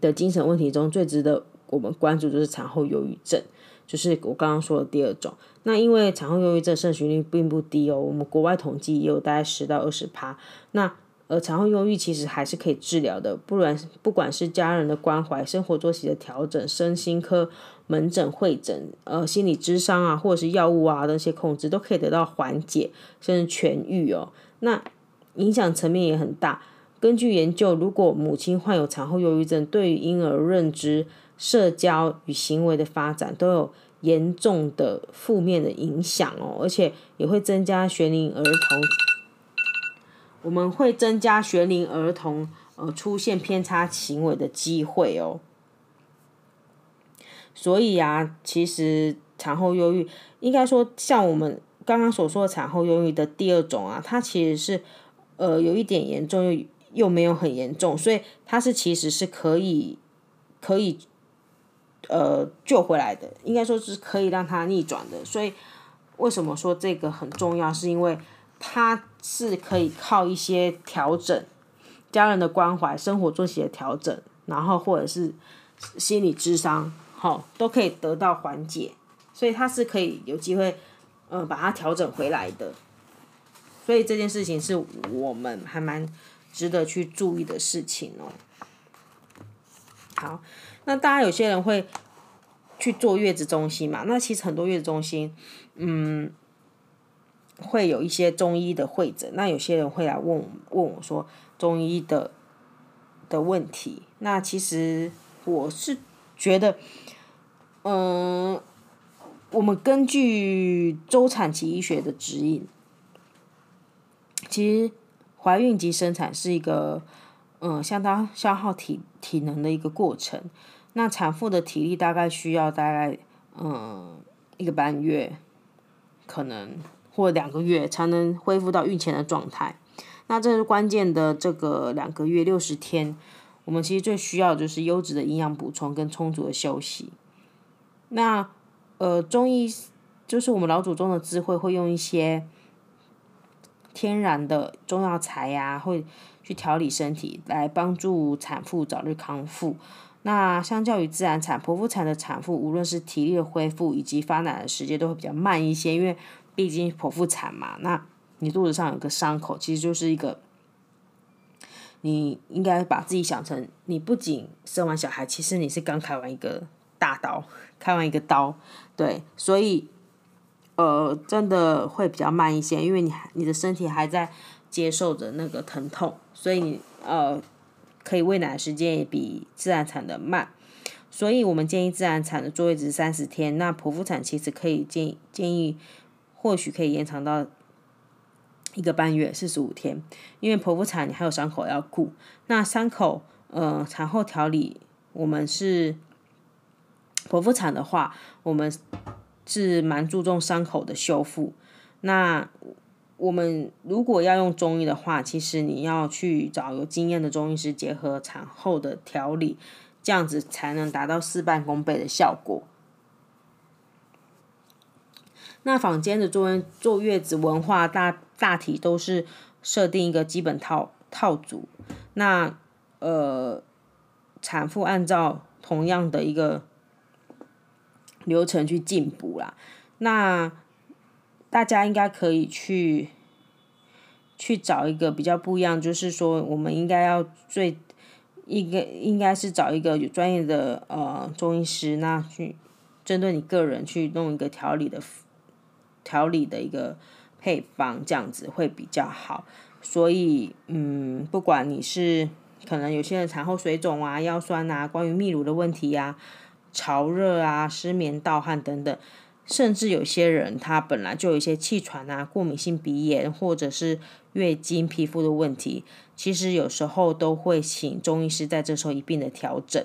S1: 的精神问题中，最值得我们关注就是产后忧郁症，就是我刚刚说的第二种。那因为产后忧郁症盛行率并不低哦，我们国外统计也有大概十到二十趴。那呃，产后忧郁其实还是可以治疗的，不然不管是家人的关怀、生活作息的调整、身心科门诊会诊、呃心理咨商啊，或者是药物啊那些控制，都可以得到缓解甚至痊愈哦。那影响层面也很大。根据研究，如果母亲患有产后忧郁症，对于婴儿认知、社交与行为的发展都有严重的负面的影响哦，而且也会增加学龄儿童。我们会增加学龄儿童呃出现偏差行为的机会哦，所以啊，其实产后忧郁应该说像我们刚刚所说的产后忧郁的第二种啊，它其实是呃有一点严重又又没有很严重，所以它是其实是可以可以呃救回来的，应该说是可以让它逆转的。所以为什么说这个很重要？是因为它是可以靠一些调整，家人的关怀、生活作息的调整，然后或者是心理智商，好，都可以得到缓解，所以他是可以有机会，嗯，把它调整回来的。所以这件事情是我们还蛮值得去注意的事情哦。好，那大家有些人会去做月子中心嘛？那其实很多月子中心，嗯。会有一些中医的会诊，那有些人会来问问我说中医的的问题。那其实我是觉得，嗯，我们根据周产期医学的指引，其实怀孕及生产是一个嗯相当消耗体体能的一个过程。那产妇的体力大概需要大概嗯一个半月，可能。或两个月才能恢复到孕前的状态，那这是关键的这个两个月六十天，我们其实最需要就是优质的营养补充跟充足的休息。那呃，中医就是我们老祖宗的智慧，会用一些天然的中药材呀、会去调理身体，来帮助产妇早日康复。那相较于自然产，剖腹产的产妇，无论是体力的恢复以及发奶的时间，都会比较慢一些，因为。毕竟剖腹产嘛，那你肚子上有个伤口，其实就是一个，你应该把自己想成，你不仅生完小孩，其实你是刚开完一个大刀，开完一个刀，对，所以，呃，真的会比较慢一些，因为你你的身体还在接受着那个疼痛，所以你呃，可以喂奶的时间也比自然产的慢，所以我们建议自然产的坐月子三十天，那剖腹产其实可以建建议。或许可以延长到一个半月，四十五天，因为剖腹产你还有伤口要顾。那伤口，呃，产后调理，我们是剖腹产的话，我们是蛮注重伤口的修复。那我们如果要用中医的话，其实你要去找有经验的中医师，结合产后的调理，这样子才能达到事半功倍的效果。那坊间的坐坐月子文化大大体都是设定一个基本套套组，那呃产妇按照同样的一个流程去进补啦。那大家应该可以去去找一个比较不一样，就是说我们应该要最应该应该是找一个有专业的呃中医师，那去针对你个人去弄一个调理的。调理的一个配方，这样子会比较好。所以，嗯，不管你是可能有些人产后水肿啊、腰酸啊、关于泌乳的问题啊、潮热啊、失眠、盗汗等等，甚至有些人他本来就有一些气喘啊、过敏性鼻炎，或者是月经皮肤的问题，其实有时候都会请中医师在这时候一并的调整。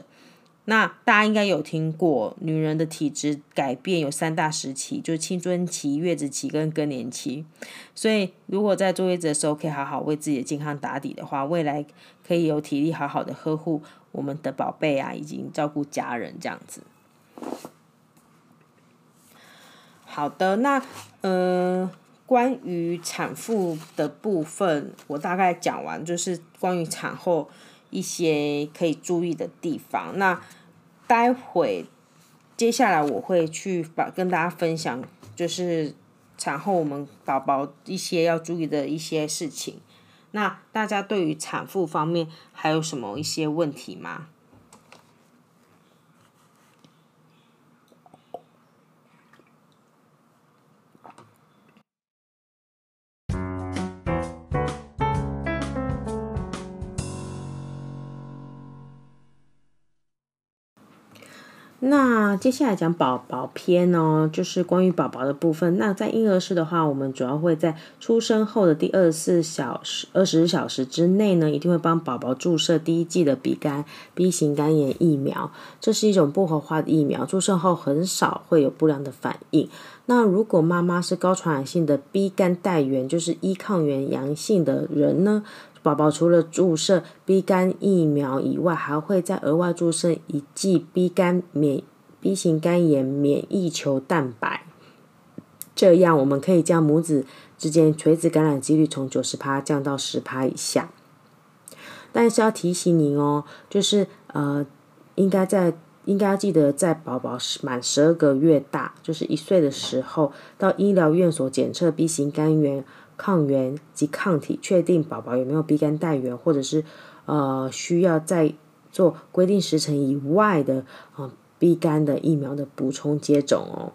S1: 那大家应该有听过，女人的体质改变有三大时期，就是青春期、月子期跟更年期。所以，如果在坐月子的时候可以好好为自己的健康打底的话，未来可以有体力好好的呵护我们的宝贝啊，以及照顾家人这样子。好的，那呃，关于产妇的部分，我大概讲完，就是关于产后。一些可以注意的地方。那待会接下来我会去把跟大家分享，就是产后我们宝宝一些要注意的一些事情。那大家对于产妇方面还有什么一些问题吗？那接下来讲宝宝篇哦，就是关于宝宝的部分。那在婴儿室的话，我们主要会在出生后的第二十四小时、二十小时之内呢，一定会帮宝宝注射第一剂的乙肝 B 型肝炎疫苗。这是一种不活化的疫苗，注射后很少会有不良的反应。那如果妈妈是高传染性的 B 肝带源，就是一抗原阳性的人呢？宝宝除了注射 B 肝疫苗以外，还会再额外注射一剂 B 肝免 B 型肝炎免疫球蛋白，这样我们可以将母子之间垂直感染几率从九十趴降到十趴以下。但是要提醒您哦，就是呃，应该在应该要记得，在宝宝满十二个月大，就是一岁的时候，到医疗院所检测 B 型肝炎抗原及抗体，确定宝宝有没有 B 肝带源，或者是呃需要在做规定时程以外的啊、呃、B 肝的疫苗的补充接种哦。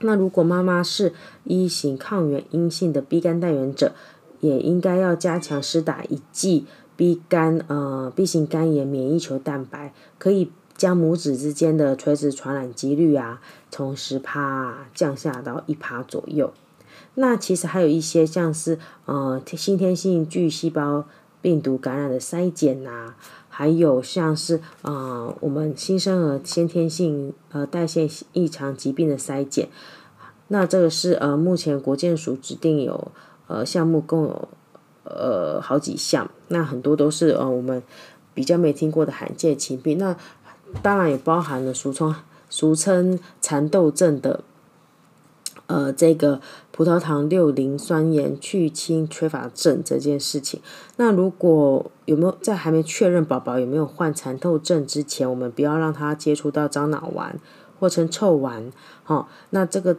S1: 那如果妈妈是一型抗原阴性的 B 肝带源者，也应该要加强施打一剂 B 肝呃 B 型肝炎免疫球蛋白，可以。将母子之间的垂直传染几率啊，从十趴降下到一趴左右。那其实还有一些像是呃先天性巨细胞病毒感染的筛检呐，还有像是呃我们新生儿先天性呃代谢异常疾病的筛检。那这个是呃目前国健署指定有呃项目共有呃好几项，那很多都是呃我们比较没听过的罕见疾病。那当然也包含了俗称俗称蚕豆症的，呃，这个葡萄糖六磷酸盐去氢缺乏症这件事情。那如果有没有在还没确认宝宝有没有患蚕豆症之前，我们不要让他接触到樟脑丸或称臭丸。好、那这个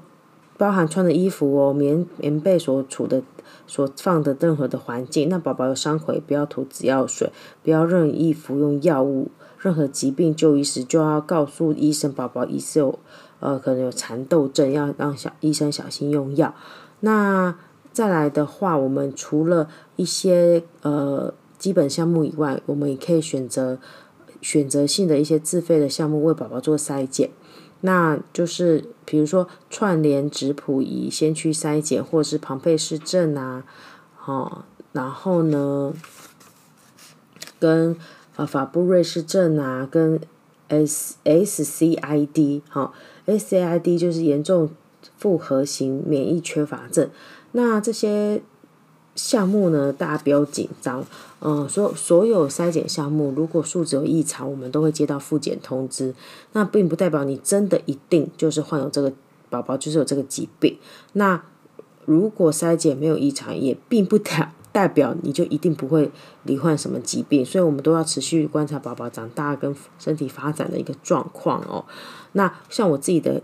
S1: 包含穿的衣服哦，棉棉被所处的所放的任何的环境。那宝宝有伤口也不要涂止药水，不要任意服用药物。任何疾病就医时就要告诉医生，宝宝疑似有呃可能有蚕豆症，要让小医生小心用药。那再来的话，我们除了一些呃基本项目以外，我们也可以选择选择性的一些自费的项目为宝宝做筛检。那就是比如说串联质谱仪先去筛检，或者是庞贝氏症啊，哦，然后呢跟。呃，法布瑞氏症啊，跟 S S C I D 好 SCID 就是严重复合型免疫缺乏症。那这些项目呢，大家不要紧张。嗯，所所有筛检项目，如果数值有异常，我们都会接到复检通知。那并不代表你真的一定就是患有这个宝宝就是有这个疾病。那如果筛检没有异常，也并不代代表你就一定不会罹患什么疾病，所以我们都要持续观察宝宝长大跟身体发展的一个状况哦。那像我自己的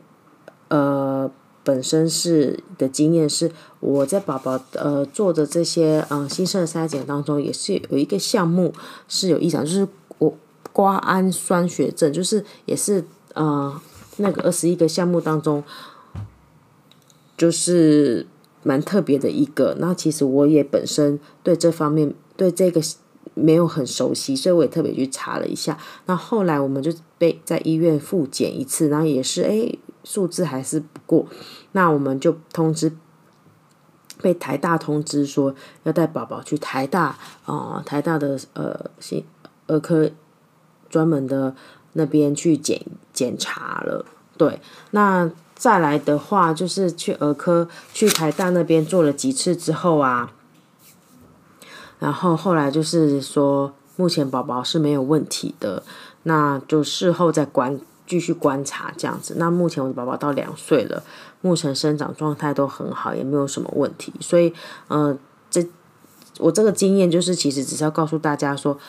S1: 呃本身是的经验是，我在宝宝呃做的这些呃新生儿筛检当中，也是有一个项目是有异常，就是我瓜氨酸血症，就是也是呃那个二十一个项目当中，就是。蛮特别的一个，那其实我也本身对这方面对这个没有很熟悉，所以我也特别去查了一下。那后来我们就被在医院复检一次，然后也是诶数字还是不过，那我们就通知被台大通知说要带宝宝去台大啊、呃、台大的呃心儿科专门的那边去检检查了。对，那。再来的话，就是去儿科，去台大那边做了几次之后啊，然后后来就是说，目前宝宝是没有问题的，那就事后再观继续观察这样子。那目前我的宝宝到两岁了，目前生长状态都很好，也没有什么问题。所以，呃，这我这个经验就是，其实只是要告诉大家说，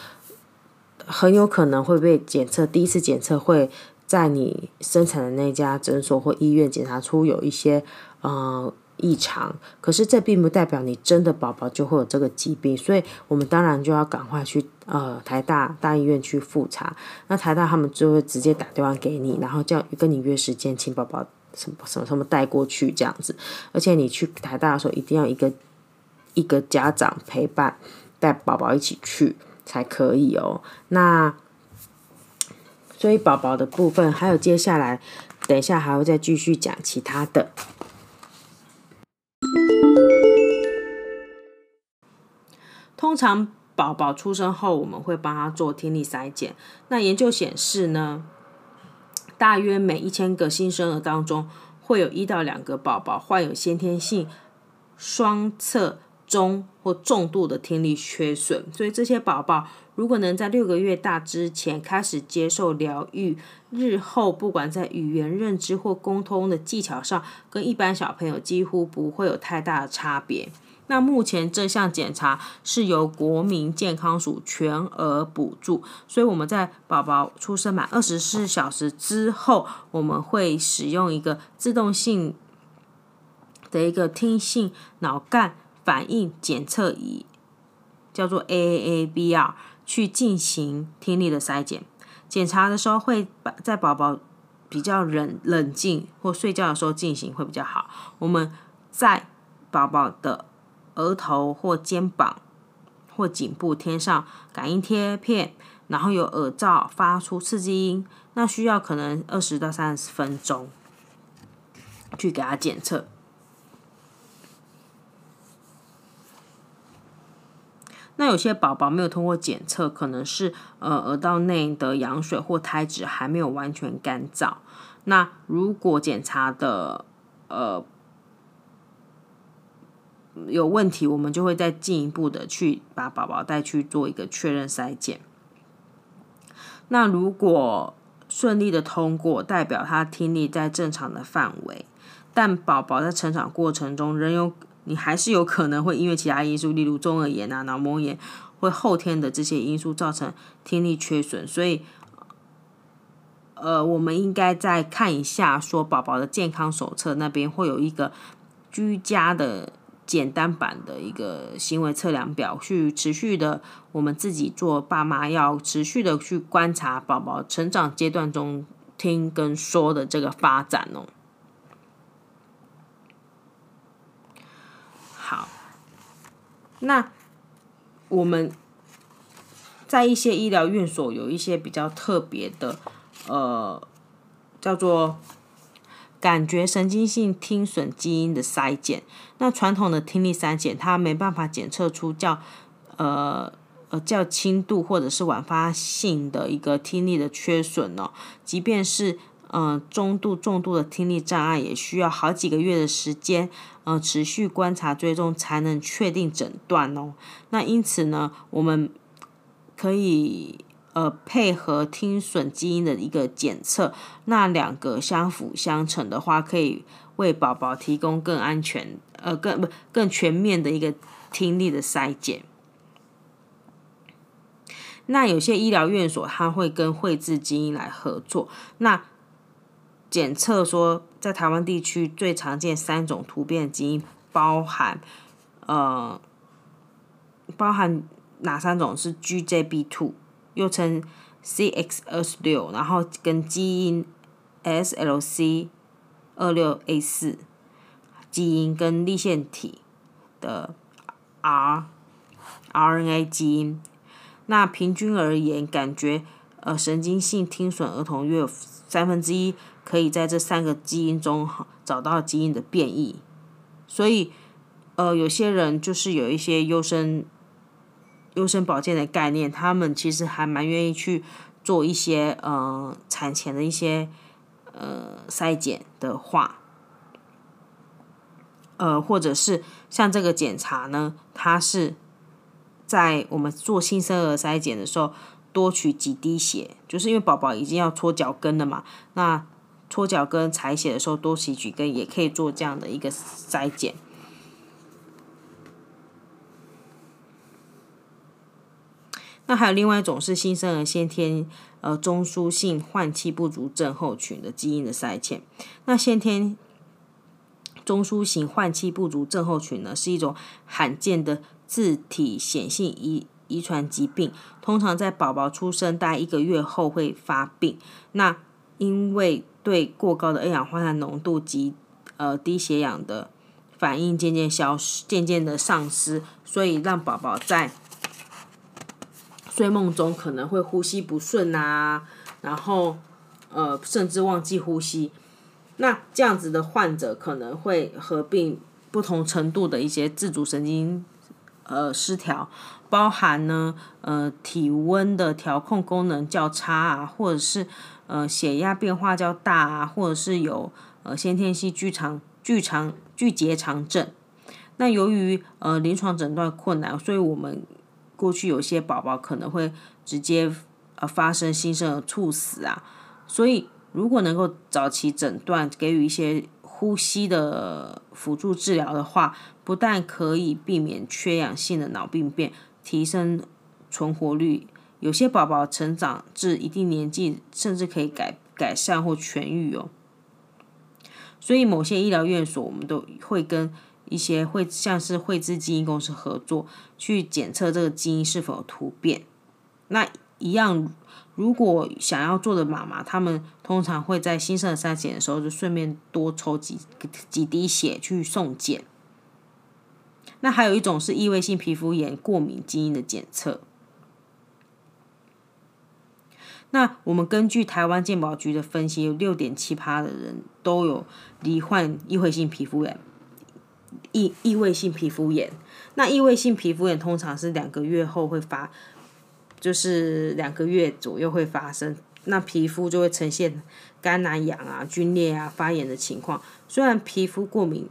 S1: 很有可能会被检测，第一次检测会。在你生产的那家诊所或医院检查出有一些呃异常，可是这并不代表你真的宝宝就会有这个疾病，所以我们当然就要赶快去呃台大大医院去复查。那台大他们就会直接打电话给你，然后叫跟你约时间，请宝宝什么什么什么带过去这样子。而且你去台大的时候，一定要一个一个家长陪伴，带宝宝一起去才可以哦。那。所以宝宝的部分，还有接下来，等一下还会再继续讲其他的。通常宝宝出生后，我们会帮他做听力筛检。那研究显示呢，大约每一千个新生儿当中，会有一到两个宝宝患有先天性双侧中或重度的听力缺损。所以这些宝宝。如果能在六个月大之前开始接受疗愈，日后不管在语言认知或沟通的技巧上，跟一般小朋友几乎不会有太大的差别。那目前这项检查是由国民健康署全额补助，所以我们在宝宝出生满二十四小时之后，我们会使用一个自动性的一个听性脑干反应检测仪，叫做 AAABR，去进行听力的筛检。检查的时候会把在宝宝比较冷冷静或睡觉的时候进行会比较好。我们在宝宝的额头或肩膀或颈部贴上感应贴片，然后有耳罩发出刺激音，那需要可能二十到三十分钟去给他检测。那有些宝宝没有通过检测，可能是呃耳道内的羊水或胎脂还没有完全干燥。那如果检查的呃。有问题，我们就会再进一步的去把宝宝带去做一个确认筛检。那如果顺利的通过，代表他听力在正常的范围，但宝宝在成长过程中仍有你还是有可能会因为其他因素，例如中耳炎啊、脑膜炎，会后天的这些因素造成听力缺损。所以，呃，我们应该再看一下，说宝宝的健康手册那边会有一个居家的。简单版的一个行为测量表，去持续的，我们自己做爸妈要持续的去观察宝宝成长阶段中听跟说的这个发展哦。那我们在一些医疗院所有一些比较特别的，呃，叫做。感觉神经性听损基因的筛检，那传统的听力筛检，它没办法检测出较呃呃较轻度或者是晚发性的一个听力的缺损哦。即便是嗯、中度、重度的听力障碍，也需要好几个月的时间，呃，持续观察追踪才能确定诊断哦。那因此呢，我们可以。呃，配合听损基因的一个检测，那两个相辅相成的话，可以为宝宝提供更安全、呃，更不更全面的一个听力的筛检。那有些医疗院所，它会跟惠智基因来合作，那检测说，在台湾地区最常见三种突变基因，包含呃，包含哪三种是 GJB2。又称 CXS6，然后跟基因 SLC 二六 A 四基因跟立线体的 R RNA 基因，那平均而言，感觉呃神经性听损儿童约有三分之一可以在这三个基因中找到基因的变异，所以呃有些人就是有一些优生。优生保健的概念，他们其实还蛮愿意去做一些呃产前的一些呃筛检的话，呃或者是像这个检查呢，它是在我们做新生儿筛检的时候多取几滴血，就是因为宝宝已经要搓脚跟了嘛，那搓脚跟采血的时候多洗几根也可以做这样的一个筛检。那还有另外一种是新生儿先天呃中枢性换气不足症候群的基因的筛检。那先天中枢型换气不足症候群呢，是一种罕见的自体显性遗遗传疾病，通常在宝宝出生大概一个月后会发病。那因为对过高的二氧化碳浓度及呃低血氧的反应渐渐消失，渐渐的丧失，所以让宝宝在睡梦中可能会呼吸不顺啊，然后呃甚至忘记呼吸。那这样子的患者可能会合并不同程度的一些自主神经呃失调，包含呢呃体温的调控功能较差啊，或者是呃血压变化较大啊，或者是有呃先天性巨肠巨肠巨结肠症。那由于呃临床诊断困难，所以我们。过去有些宝宝可能会直接呃发生新生儿猝死啊，所以如果能够早期诊断，给予一些呼吸的辅助治疗的话，不但可以避免缺氧性的脑病变，提升存活率，有些宝宝成长至一定年纪，甚至可以改改善或痊愈哦。所以某些医疗院所，我们都会跟一些会像是惠芝基因公司合作，去检测这个基因是否有突变。那一样，如果想要做的妈妈，他们通常会在新生儿筛检的时候，就顺便多抽几几滴血去送检。那还有一种是异位性皮肤炎过敏基因的检测。那我们根据台湾健保局的分析，有六点七趴的人都有罹患异位性皮肤炎。异异位性皮肤炎，那异位性皮肤炎通常是两个月后会发，就是两个月左右会发生，那皮肤就会呈现干难、痒啊、皲裂啊、发炎的情况。虽然皮肤过敏，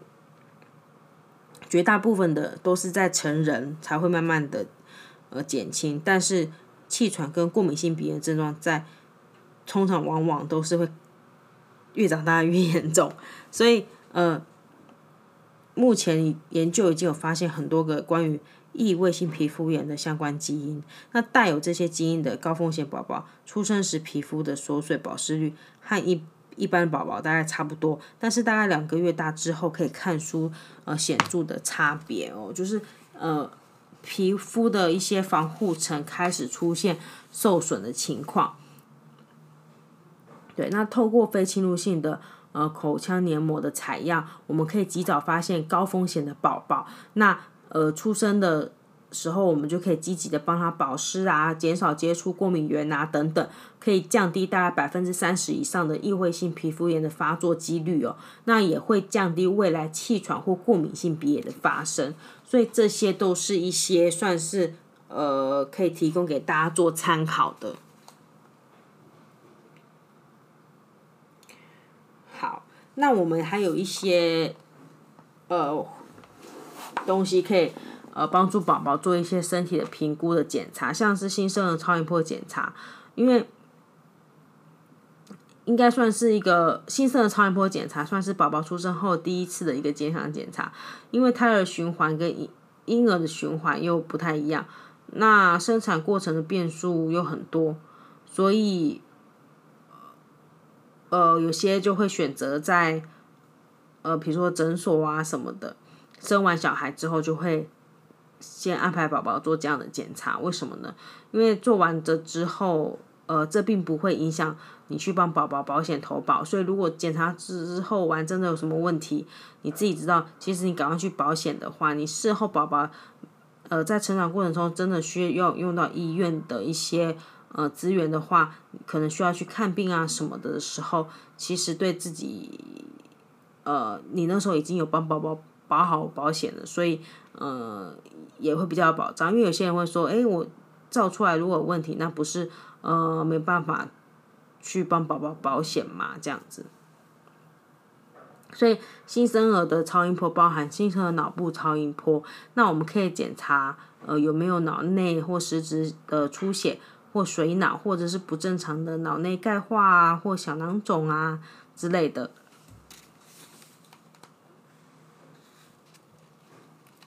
S1: 绝大部分的都是在成人才会慢慢的呃减轻，但是。气喘跟过敏性鼻炎症状在通常往往都是会越长大越严重，所以呃，目前研究已经有发现很多个关于异位性皮肤炎的相关基因。那带有这些基因的高风险宝宝，出生时皮肤的锁水保湿率和一一般宝宝大概差不多，但是大概两个月大之后可以看出呃显著的差别哦，就是呃。皮肤的一些防护层开始出现受损的情况，对，那透过非侵入性的呃口腔黏膜的采样，我们可以及早发现高风险的宝宝。那呃出生的时候，我们就可以积极的帮他保湿啊，减少接触过敏源啊等等，可以降低大概百分之三十以上的异位性皮肤炎的发作几率哦。那也会降低未来气喘或过敏性鼻炎的发生。所以这些都是一些算是呃可以提供给大家做参考的。好，那我们还有一些呃东西可以。呃，帮助宝宝做一些身体的评估的检查，像是新生儿超音波检查，因为应该算是一个新生儿超音波检查，算是宝宝出生后第一次的一个健康检查，因为胎儿循环跟婴婴儿的循环又不太一样，那生产过程的变数又很多，所以呃，有些就会选择在呃，比如说诊所啊什么的，生完小孩之后就会。先安排宝宝做这样的检查，为什么呢？因为做完这之后，呃，这并不会影响你去帮宝宝保险投保，所以如果检查之后完真的有什么问题，你自己知道，其实你赶快去保险的话，你事后宝宝，呃，在成长过程中真的需要用到医院的一些呃资源的话，可能需要去看病啊什么的时候，其实对自己，呃，你那时候已经有帮宝宝保好保险了，所以，呃。也会比较有保障，因为有些人会说：“哎，我照出来如果有问题，那不是呃没办法去帮宝宝保险嘛？这样子。”所以新生儿的超音波包含新生儿脑部超音波，那我们可以检查呃有没有脑内或实质的出血或水脑，或者是不正常的脑内钙化啊或小囊肿啊之类的。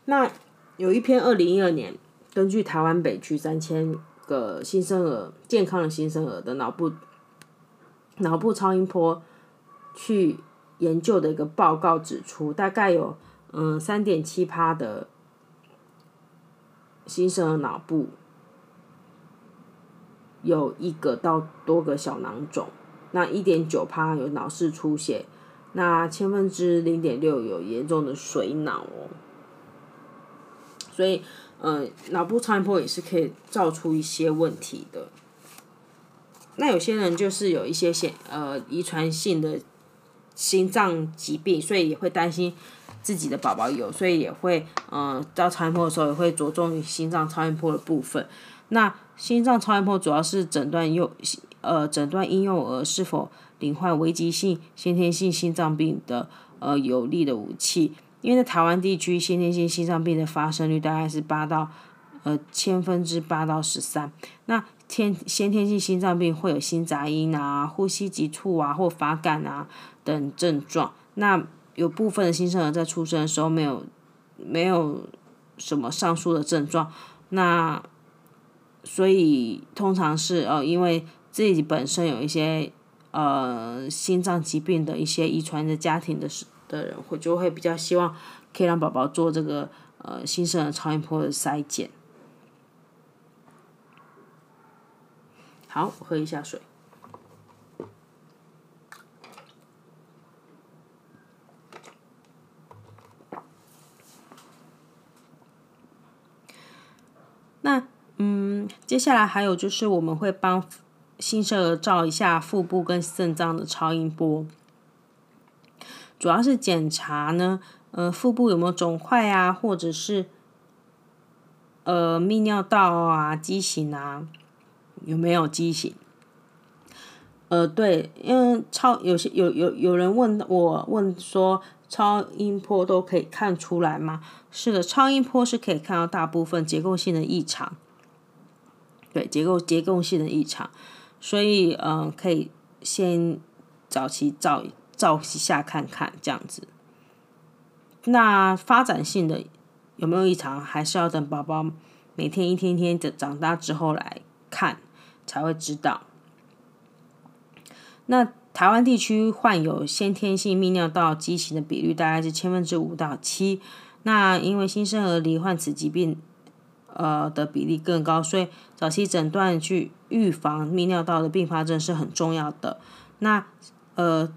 S1: 那。有一篇二零一二年，根据台湾北区三千个新生儿健康的新生儿的脑部脑部超音波去研究的一个报告指出，大概有嗯三点七趴的新生儿脑部有一个到多个小囊肿，那一点九趴有脑室出血，那千分之零点六有严重的水脑哦。所以，呃，脑部超音波也是可以照出一些问题的。那有些人就是有一些显呃遗传性的心脏疾病，所以也会担心自己的宝宝有，所以也会呃照超音波的时候也会着重于心脏超音波的部分。那心脏超音波主要是诊断幼呃诊断婴幼儿是否罹患危急性先天性心脏病的呃有力的武器。因为在台湾地区，先天性心脏病的发生率大概是八到呃千分之八到十三。那天先天性心脏病会有心杂音啊、呼吸急促啊或发感啊等症状。那有部分的新生儿在出生的时候没有没有什么上述的症状，那所以通常是呃因为自己本身有一些呃心脏疾病的一些遗传的家庭的的人会就会比较希望可以让宝宝做这个呃新生儿超音波的筛检。好，我喝一下水。那嗯，接下来还有就是我们会帮新生儿照一下腹部跟肾脏的超音波，主要是检查呢，呃，腹部有没有肿块啊，或者是呃泌尿道啊畸形啊。有没有畸形？呃，对，因为超有些有有有人问我问说，超音波都可以看出来吗？是的，超音波是可以看到大部分结构性的异常。对，结构结构性的异常，所以嗯、呃，可以先早期照照一下看看这样子。那发展性的有没有异常，还是要等宝宝每天一天天的长大之后来看。才会知道。那台湾地区患有先天性泌尿道畸形的比率大概是千分之五到七。那因为新生儿罹患此疾病，呃的比例更高，所以早期诊断去预防泌尿道的并发症是很重要的。那呃，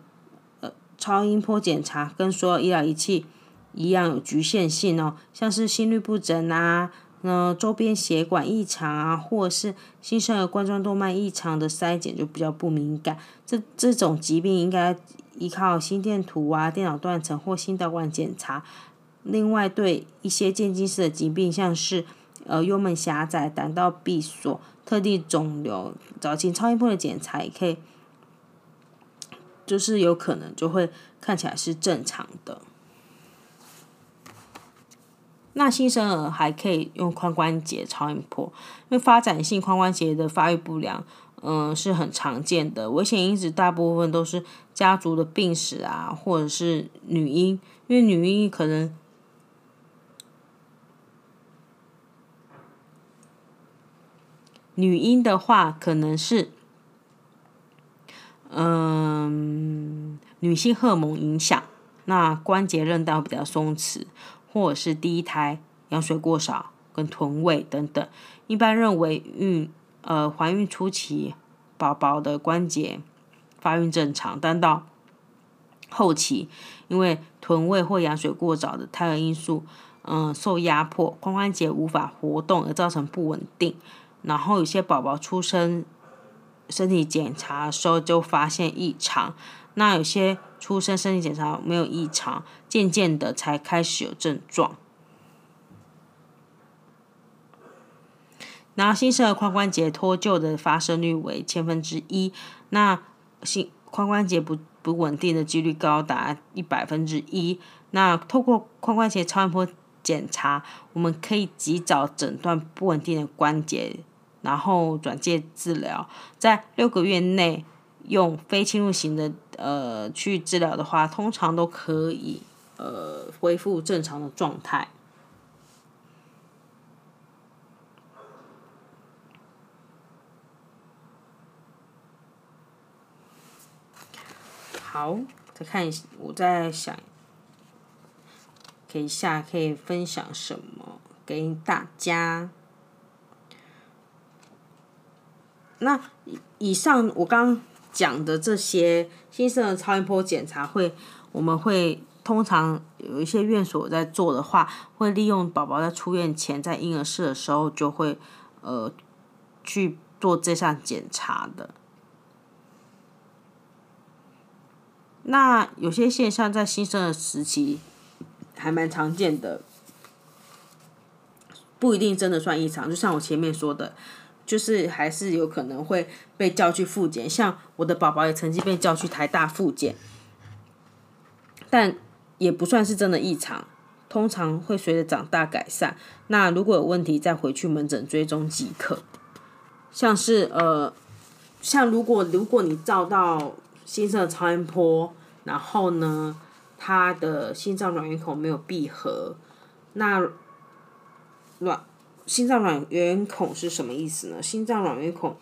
S1: 超音波检查跟所有医疗仪器一样有局限性哦，像是心律不整啊。那周边血管异常啊，或是新生儿冠状动脉异常的筛检就比较不敏感。这这种疾病应该依靠心电图啊、电脑断层或心导管检查。另外，对一些渐进式的疾病，像是呃幽门狭窄、胆道闭锁、特定肿瘤，早期超音波的检查也可以，就是有可能就会看起来是正常的。那新生儿还可以用髋关节超音波，因为发展性髋关节的发育不良，嗯，是很常见的。危险因子大部分都是家族的病史啊，或者是女婴，因为女婴可能，女婴的话可能是，嗯，女性荷尔蒙影响，那关节韧带会比较松弛。或者是第一胎羊水过少跟臀位等等，一般认为孕呃怀孕初期宝宝的关节发育正常，但到后期因为臀位或羊水过早的胎儿因素，嗯、受压迫，髋关节无法活动而造成不稳定，然后有些宝宝出生身体检查的时候就发现异常。那有些出生身体检查没有异常，渐渐的才开始有症状。然后新生儿髋关节脱臼的发生率为千分之一，那新髋关节不不稳定的几率高达一百分之一。那透过髋关节超音波检查，我们可以及早诊断不稳定的关节，然后转介治疗，在六个月内。用非侵入型的呃去治疗的话，通常都可以呃恢复正常的状态。好，再看一下，我在想，可以下可以分享什么给大家？那以上我刚。讲的这些新生儿超音波检查会，我们会通常有一些院所在做的话，会利用宝宝在出院前在婴儿室的时候就会呃去做这项检查的。那有些现象在新生儿时期还蛮常见的，不一定真的算异常，就像我前面说的。就是还是有可能会被叫去复检，像我的宝宝也曾经被叫去台大复检，但也不算是真的异常，通常会随着长大改善。那如果有问题，再回去门诊追踪即可。像是呃，像如果如果你照到新生的超音波，然后呢，他的心脏卵圆孔没有闭合。那卵心脏卵圆孔是什么意思呢？心脏卵圆孔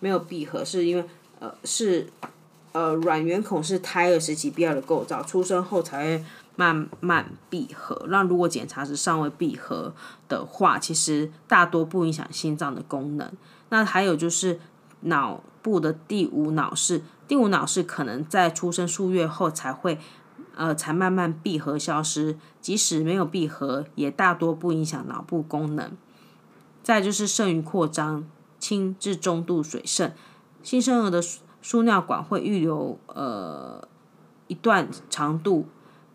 S1: 没有闭合，是因为呃是呃卵圆孔是胎儿时期必要的构造，出生后才会慢慢闭合。那如果检查时尚未闭合的话，其实大多不影响心脏的功能。那还有就是脑部的第五脑室，第五脑室可能在出生数月后才会。呃，才慢慢闭合消失，即使没有闭合，也大多不影响脑部功能。再就是肾盂扩张，轻至中度水肾，新生儿的输尿管会预留呃一段长度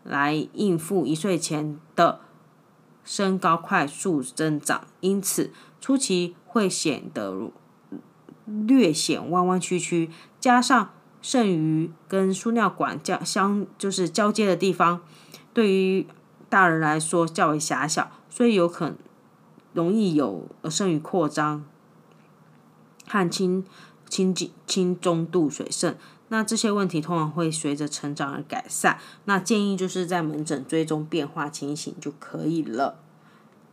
S1: 来应付一岁前的身高快速增长，因此初期会显得略显弯弯曲曲，加上。肾盂跟输尿管交相就是交接的地方，对于大人来说较为狭小，所以有可能容易有呃肾盂扩张和轻轻轻中度水肾。那这些问题通常会随着成长而改善。那建议就是在门诊追踪变化情形就可以了。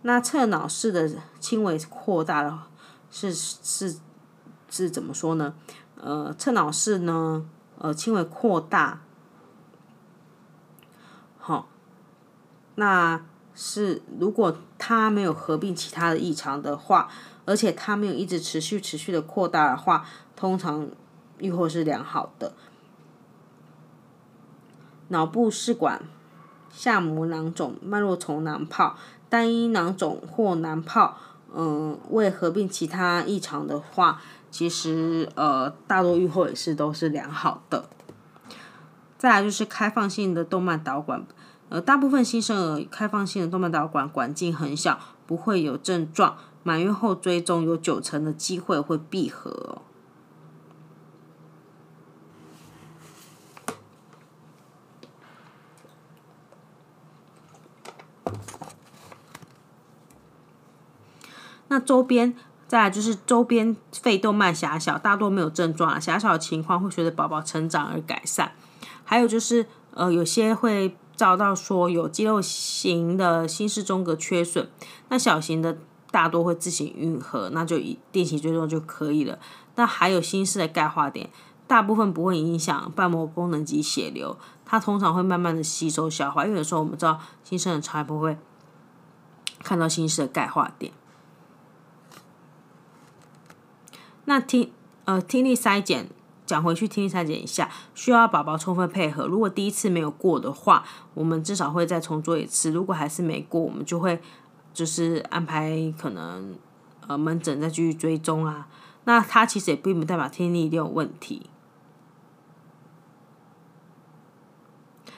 S1: 那侧脑室的轻微扩大了，是是是怎么说呢？呃，侧脑室呢，呃，轻微扩大，好、那是如果它没有合并其他的异常的话，而且它没有一直持续持续的扩大的话，通常预后是良好的。脑部室管下膜囊肿、脉络丛囊泡、单一囊肿或囊泡，嗯、未合并其他异常的话。其实，呃，大多预后也是都是良好的。再来就是开放性的动脉导管，呃，大部分新生儿开放性的动脉导管管径很小，不会有症状，满月后追踪有九成的机会会闭合。那周边。再来就是周边肺动脉狭小，大多没有症状啊，狭小的情况会随着宝宝成长而改善。还有就是，呃，有些会找到说有肌肉型的心室中隔缺损，那小型的大多会自行愈合，那就以定期追踪就可以了。那还有心室的钙化点，大部分不会影响瓣膜功能及血流，它通常会慢慢的吸收消化，因为有时候我们知道新生儿才不会看到心室的钙化点。那听呃听力筛检讲回去，听力筛检一下，需要宝宝充分配合。如果第一次没有过的话，我们至少会再重做一次。如果还是没过，我们就会就是安排可能呃门诊再继续追踪啊。那它其实也并不代表听力一定有问题。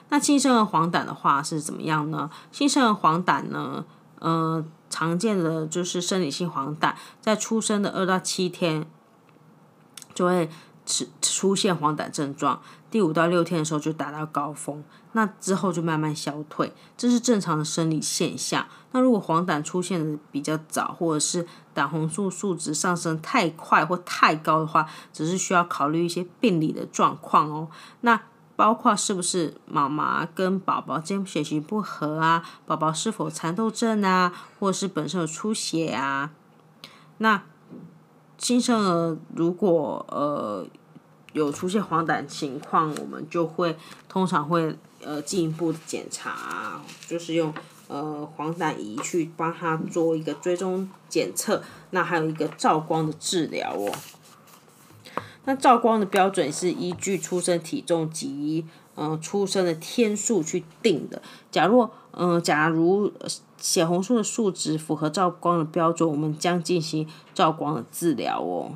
S1: 那新生儿黄疸的话是怎么样呢？新生儿黄疸呢，呃，常见的就是生理性黄疸，在出生的二到七天。就会出出现黄疸症状，第五到六天的时候就达到高峰，那之后就慢慢消退，这是正常的生理现象。那如果黄疸出现的比较早，或者是胆红素数值上升太快或太高的话，只是需要考虑一些病理的状况哦。那包括是不是妈妈跟宝宝间血型不合啊，宝宝是否蚕豆症啊，或者是本身有出血啊，那。新生儿如果呃有出现黄疸情况，我们就会通常会呃进一步检查，就是用呃黄疸仪去帮他做一个追踪检测。那还有一个照光的治疗哦。那照光的标准是依据出生体重及嗯、呃、出生的天数去定的。假若嗯、呃，假如。血红素的数值符合照光的标准，我们将进行照光的治疗哦。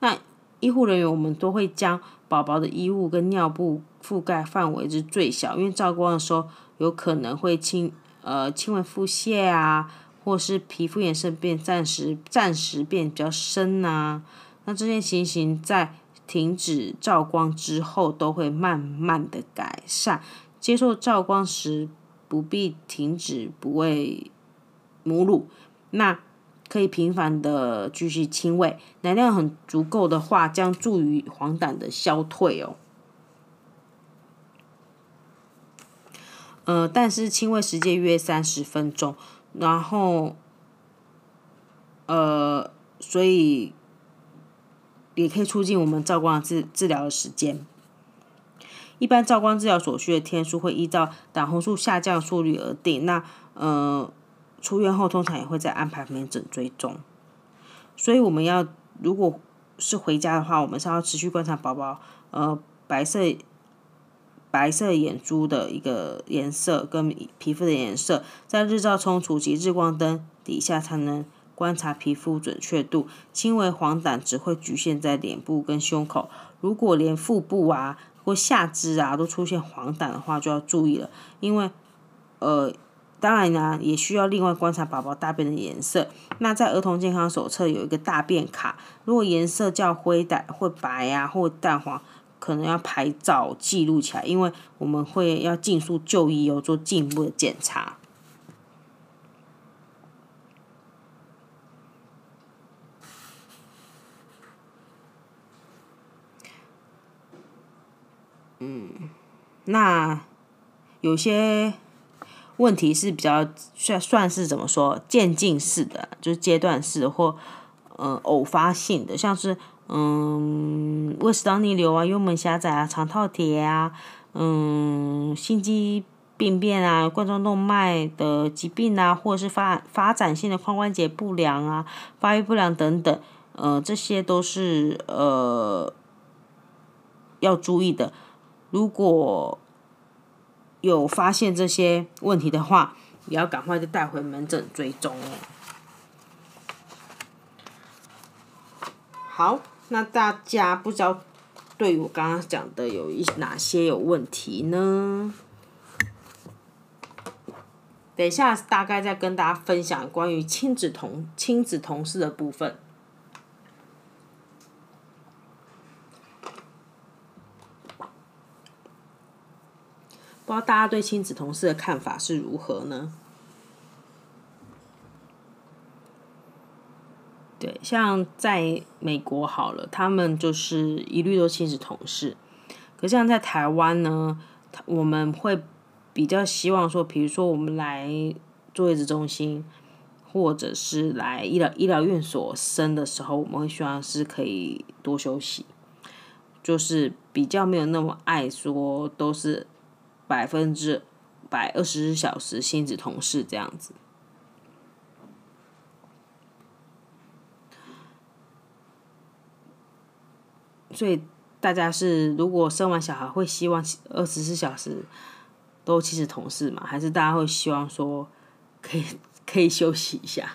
S1: 那医护人员我们都会将宝宝的衣物跟尿布覆盖范围是最小，因为照光的时候有可能会轻呃轻微腹泻啊，或是皮肤颜色变暂时暂时变比较深啊。那这些情形在停止照光之后，都会慢慢的改善。接受照光时不必停止，不喂母乳。那可以频繁的继续亲喂，奶量很足够的话，将助于黄疸的消退哦。呃，但是亲喂时间约三十分钟，然后，呃，所以也可以促进我们照光治治疗的时间。一般照光治疗所需的天数会依照胆红素下降速率而定。那呃，出院后通常也会再安排门诊追踪。所以我们要如果是回家的话，我们是要持续观察宝宝呃白色白色眼珠的一个颜色跟皮肤的颜色，在日照充足及日光灯底下才能观察皮肤准确度。轻微黄疸只会局限在脸部跟胸口，如果连腹部啊。或下肢啊都出现黄疸的话，就要注意了，因为，呃，当然呢，也需要另外观察宝宝大便的颜色。那在儿童健康手册有一个大便卡，如果颜色较灰淡或白啊或淡黄，可能要拍照记录起来，因为我们会要尽速就医哦，做进一步的检查。嗯，那有些问题是比较算算是怎么说渐进式的，就是阶段式或呃偶发性的，像是嗯胃食道逆流啊、幽门狭窄啊、肠套叠啊、嗯心肌病变啊、冠状动脉的疾病啊，或者是发发展性的髋关节不良啊、发育不良等等，呃，这些都是呃要注意的。如果有发现这些问题的话，也要赶快就带回门诊追踪哦。好，那大家不知道对于我刚刚讲的有一哪些有问题呢？等一下大概再跟大家分享关于亲子同亲子同事的部分。不知道大家对亲子同事的看法是如何呢？对，像在美国好了，他们就是一律都亲子同事。可像在台湾呢，我们会比较希望说，比如说我们来坐月子中心，或者是来医疗医疗院所生的时候，我们会希望是可以多休息，就是比较没有那么爱说都是。百分之百二十四小时亲子同事这样子，所以大家是如果生完小孩会希望二十四小时都亲子同事吗？还是大家会希望说可以可以休息一下？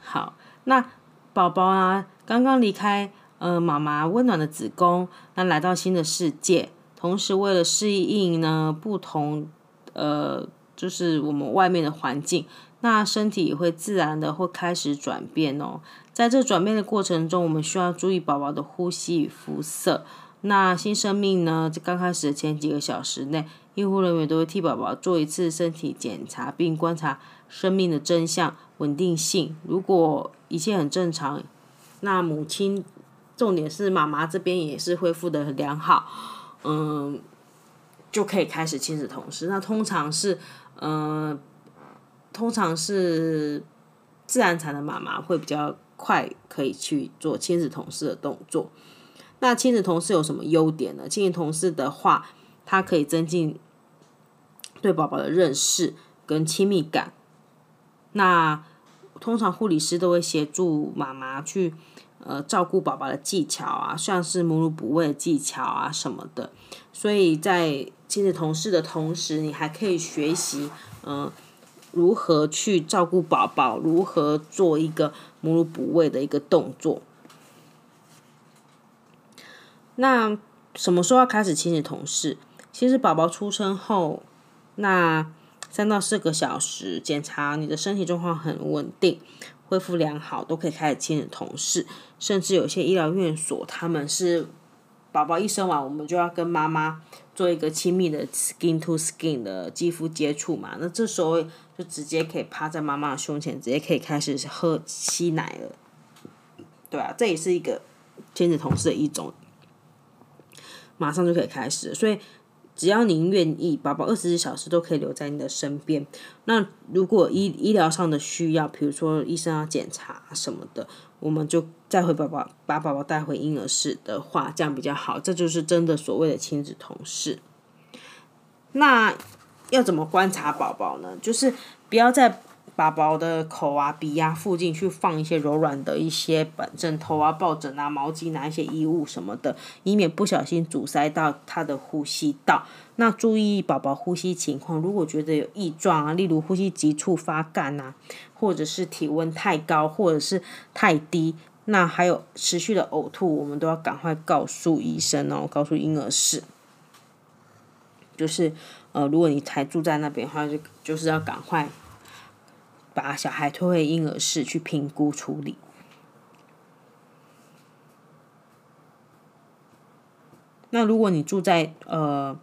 S1: 好，那宝宝啊，刚刚离开。呃，妈妈温暖的子宫，那来到新的世界，同时为了适应呢不同，呃，就是我们外面的环境，那身体也会自然的会开始转变哦。在这转变的过程中，我们需要注意宝宝的呼吸与肤色。那新生命呢，在刚开始的前几个小时内，医护人员都会替宝宝做一次身体检查，并观察生命的真相、稳定性。如果一切很正常，那母亲。重点是妈妈这边也是恢复的很良好，嗯，就可以开始亲子同事。那通常是，嗯，通常是自然产的妈妈会比较快可以去做亲子同事的动作。那亲子同事有什么优点呢？亲子同事的话，它可以增进对宝宝的认识跟亲密感。那通常护理师都会协助妈妈去。呃，照顾宝宝的技巧啊，像是母乳补喂的技巧啊什么的，所以在亲子同事的同时，你还可以学习，嗯、如何去照顾宝宝，如何做一个母乳补喂的一个动作。那什么时候要开始亲子同事？其实宝宝出生后，那三到四个小时，检查你的身体状况很稳定。恢复良好，都可以开始亲子同事，甚至有些医疗院所他们是，宝宝一生完，我们就要跟妈妈做一个亲密的 skin to skin 的肌肤接触嘛。那这时候就直接可以趴在妈妈的胸前，直接可以开始喝吸奶了。对啊，这也是一个亲子同事的一种，马上就可以开始。所以只要您愿意，宝宝二十四小时都可以留在你的身边。那如果医医疗上的需要，比如说医生要检查什么的。我们就再回宝宝，把宝宝带回婴儿室的话，这样比较好。这就是真的所谓的亲子同事。那要怎么观察宝宝呢？就是不要在宝宝的口啊、鼻啊附近去放一些柔软的一些枕头啊、抱枕啊、毛巾啊、一些衣物什么的，以免不小心阻塞到他的呼吸道。那注意宝宝呼吸情况，如果觉得有异状啊，例如呼吸急促、发干啊。或者是体温太高，或者是太低，那还有持续的呕吐，我们都要赶快告诉医生哦，告诉婴儿室。就是呃，如果你才住在那边的话，就就是要赶快把小孩推回婴儿室去评估处理。那如果你住在呃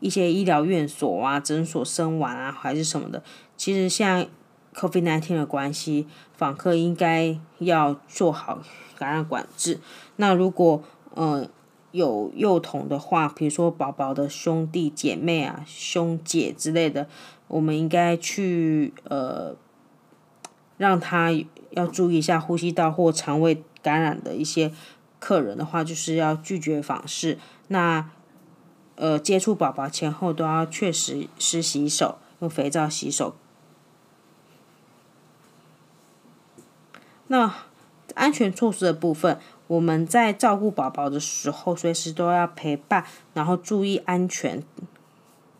S1: 一些医疗院所啊、诊所生完啊，还是什么的，其实像。COVID-19 的关系，访客应该要做好感染管制。那如果呃有幼童的话，比如说宝宝的兄弟姐妹啊、兄姐之类的，我们应该去呃让他要注意一下呼吸道或肠胃感染的一些客人的话，就是要拒绝访视。那呃接触宝宝前后都要确实是洗手，用肥皂洗手。那安全措施的部分，我们在照顾宝宝的时候，随时都要陪伴，然后注意安全。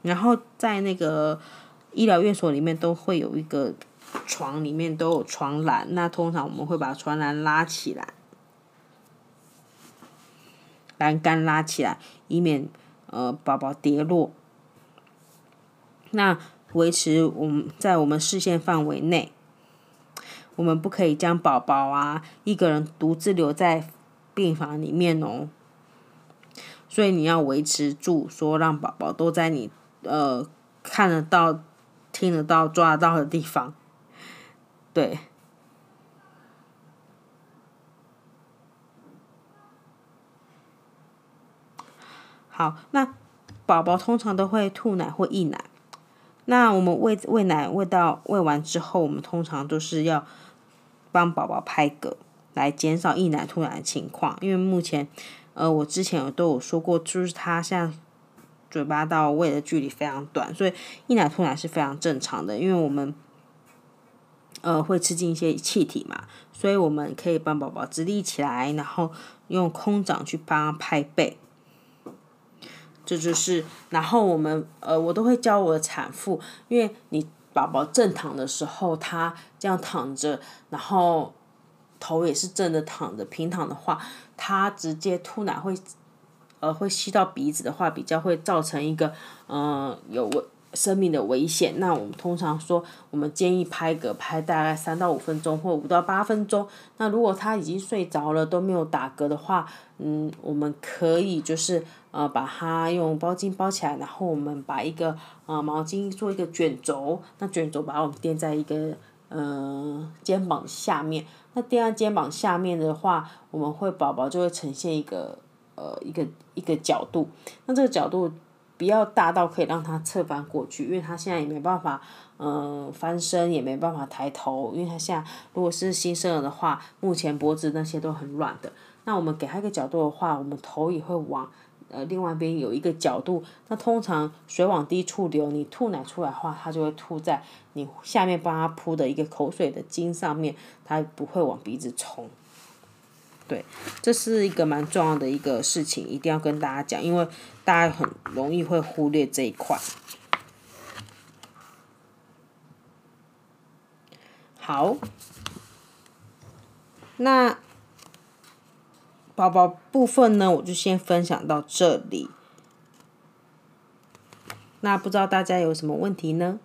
S1: 然后在那个医疗院所里面都会有一个床，里面都有床栏。那通常我们会把床栏拉起来，栏杆拉起来，以免呃宝宝跌落。那维持我们在我们视线范围内。我们不可以将宝宝啊一个人独自留在病房里面哦，所以你要维持住，说让宝宝都在你呃看得到、听得到、抓得到的地方，对。好，那宝宝通常都会吐奶或溢奶，那我们喂喂奶喂到喂完之后，我们通常都是要。帮宝宝拍嗝，来减少溢奶吐奶的情况。因为目前，呃，我之前有都有说过，就是他现在嘴巴到胃的距离非常短，所以溢奶吐奶是非常正常的。因为我们，呃，会吃进一些气体嘛，所以我们可以帮宝宝直立起来，然后用空掌去帮他拍背。这就是，然后我们，呃，我都会教我的产妇，因为你。宝宝正躺的时候，他这样躺着，然后头也是正的躺着。平躺的话，他直接吐奶会，呃，会吸到鼻子的话，比较会造成一个，嗯、有生命的危险。那我们通常说，我们建议拍嗝拍大概三到五分钟，或五到八分钟。那如果他已经睡着了都没有打嗝的话，嗯，我们可以就是。呃，把它用包巾包起来，然后我们把一个呃毛巾做一个卷轴，那卷轴把我们垫在一个呃肩膀下面。那垫在肩膀下面的话，我们会宝宝就会呈现一个呃一个一个角度。那这个角度不要大到可以让它侧翻过去，因为他现在也没办法呃翻身，也没办法抬头，因为他现在如果是新生儿的话，目前脖子那些都很软的。那我们给他一个角度的话，我们头也会往。呃，另外一边有一个角度，那通常水往低处流，你吐奶出来的话，它就会吐在你下面帮他铺的一个口水的巾上面，它不会往鼻子冲。对，这是一个蛮重要的一个事情，一定要跟大家讲，因为大家很容易会忽略这一块。好，那。宝宝部分呢，我就先分享到这里。那不知道大家有什么问题呢？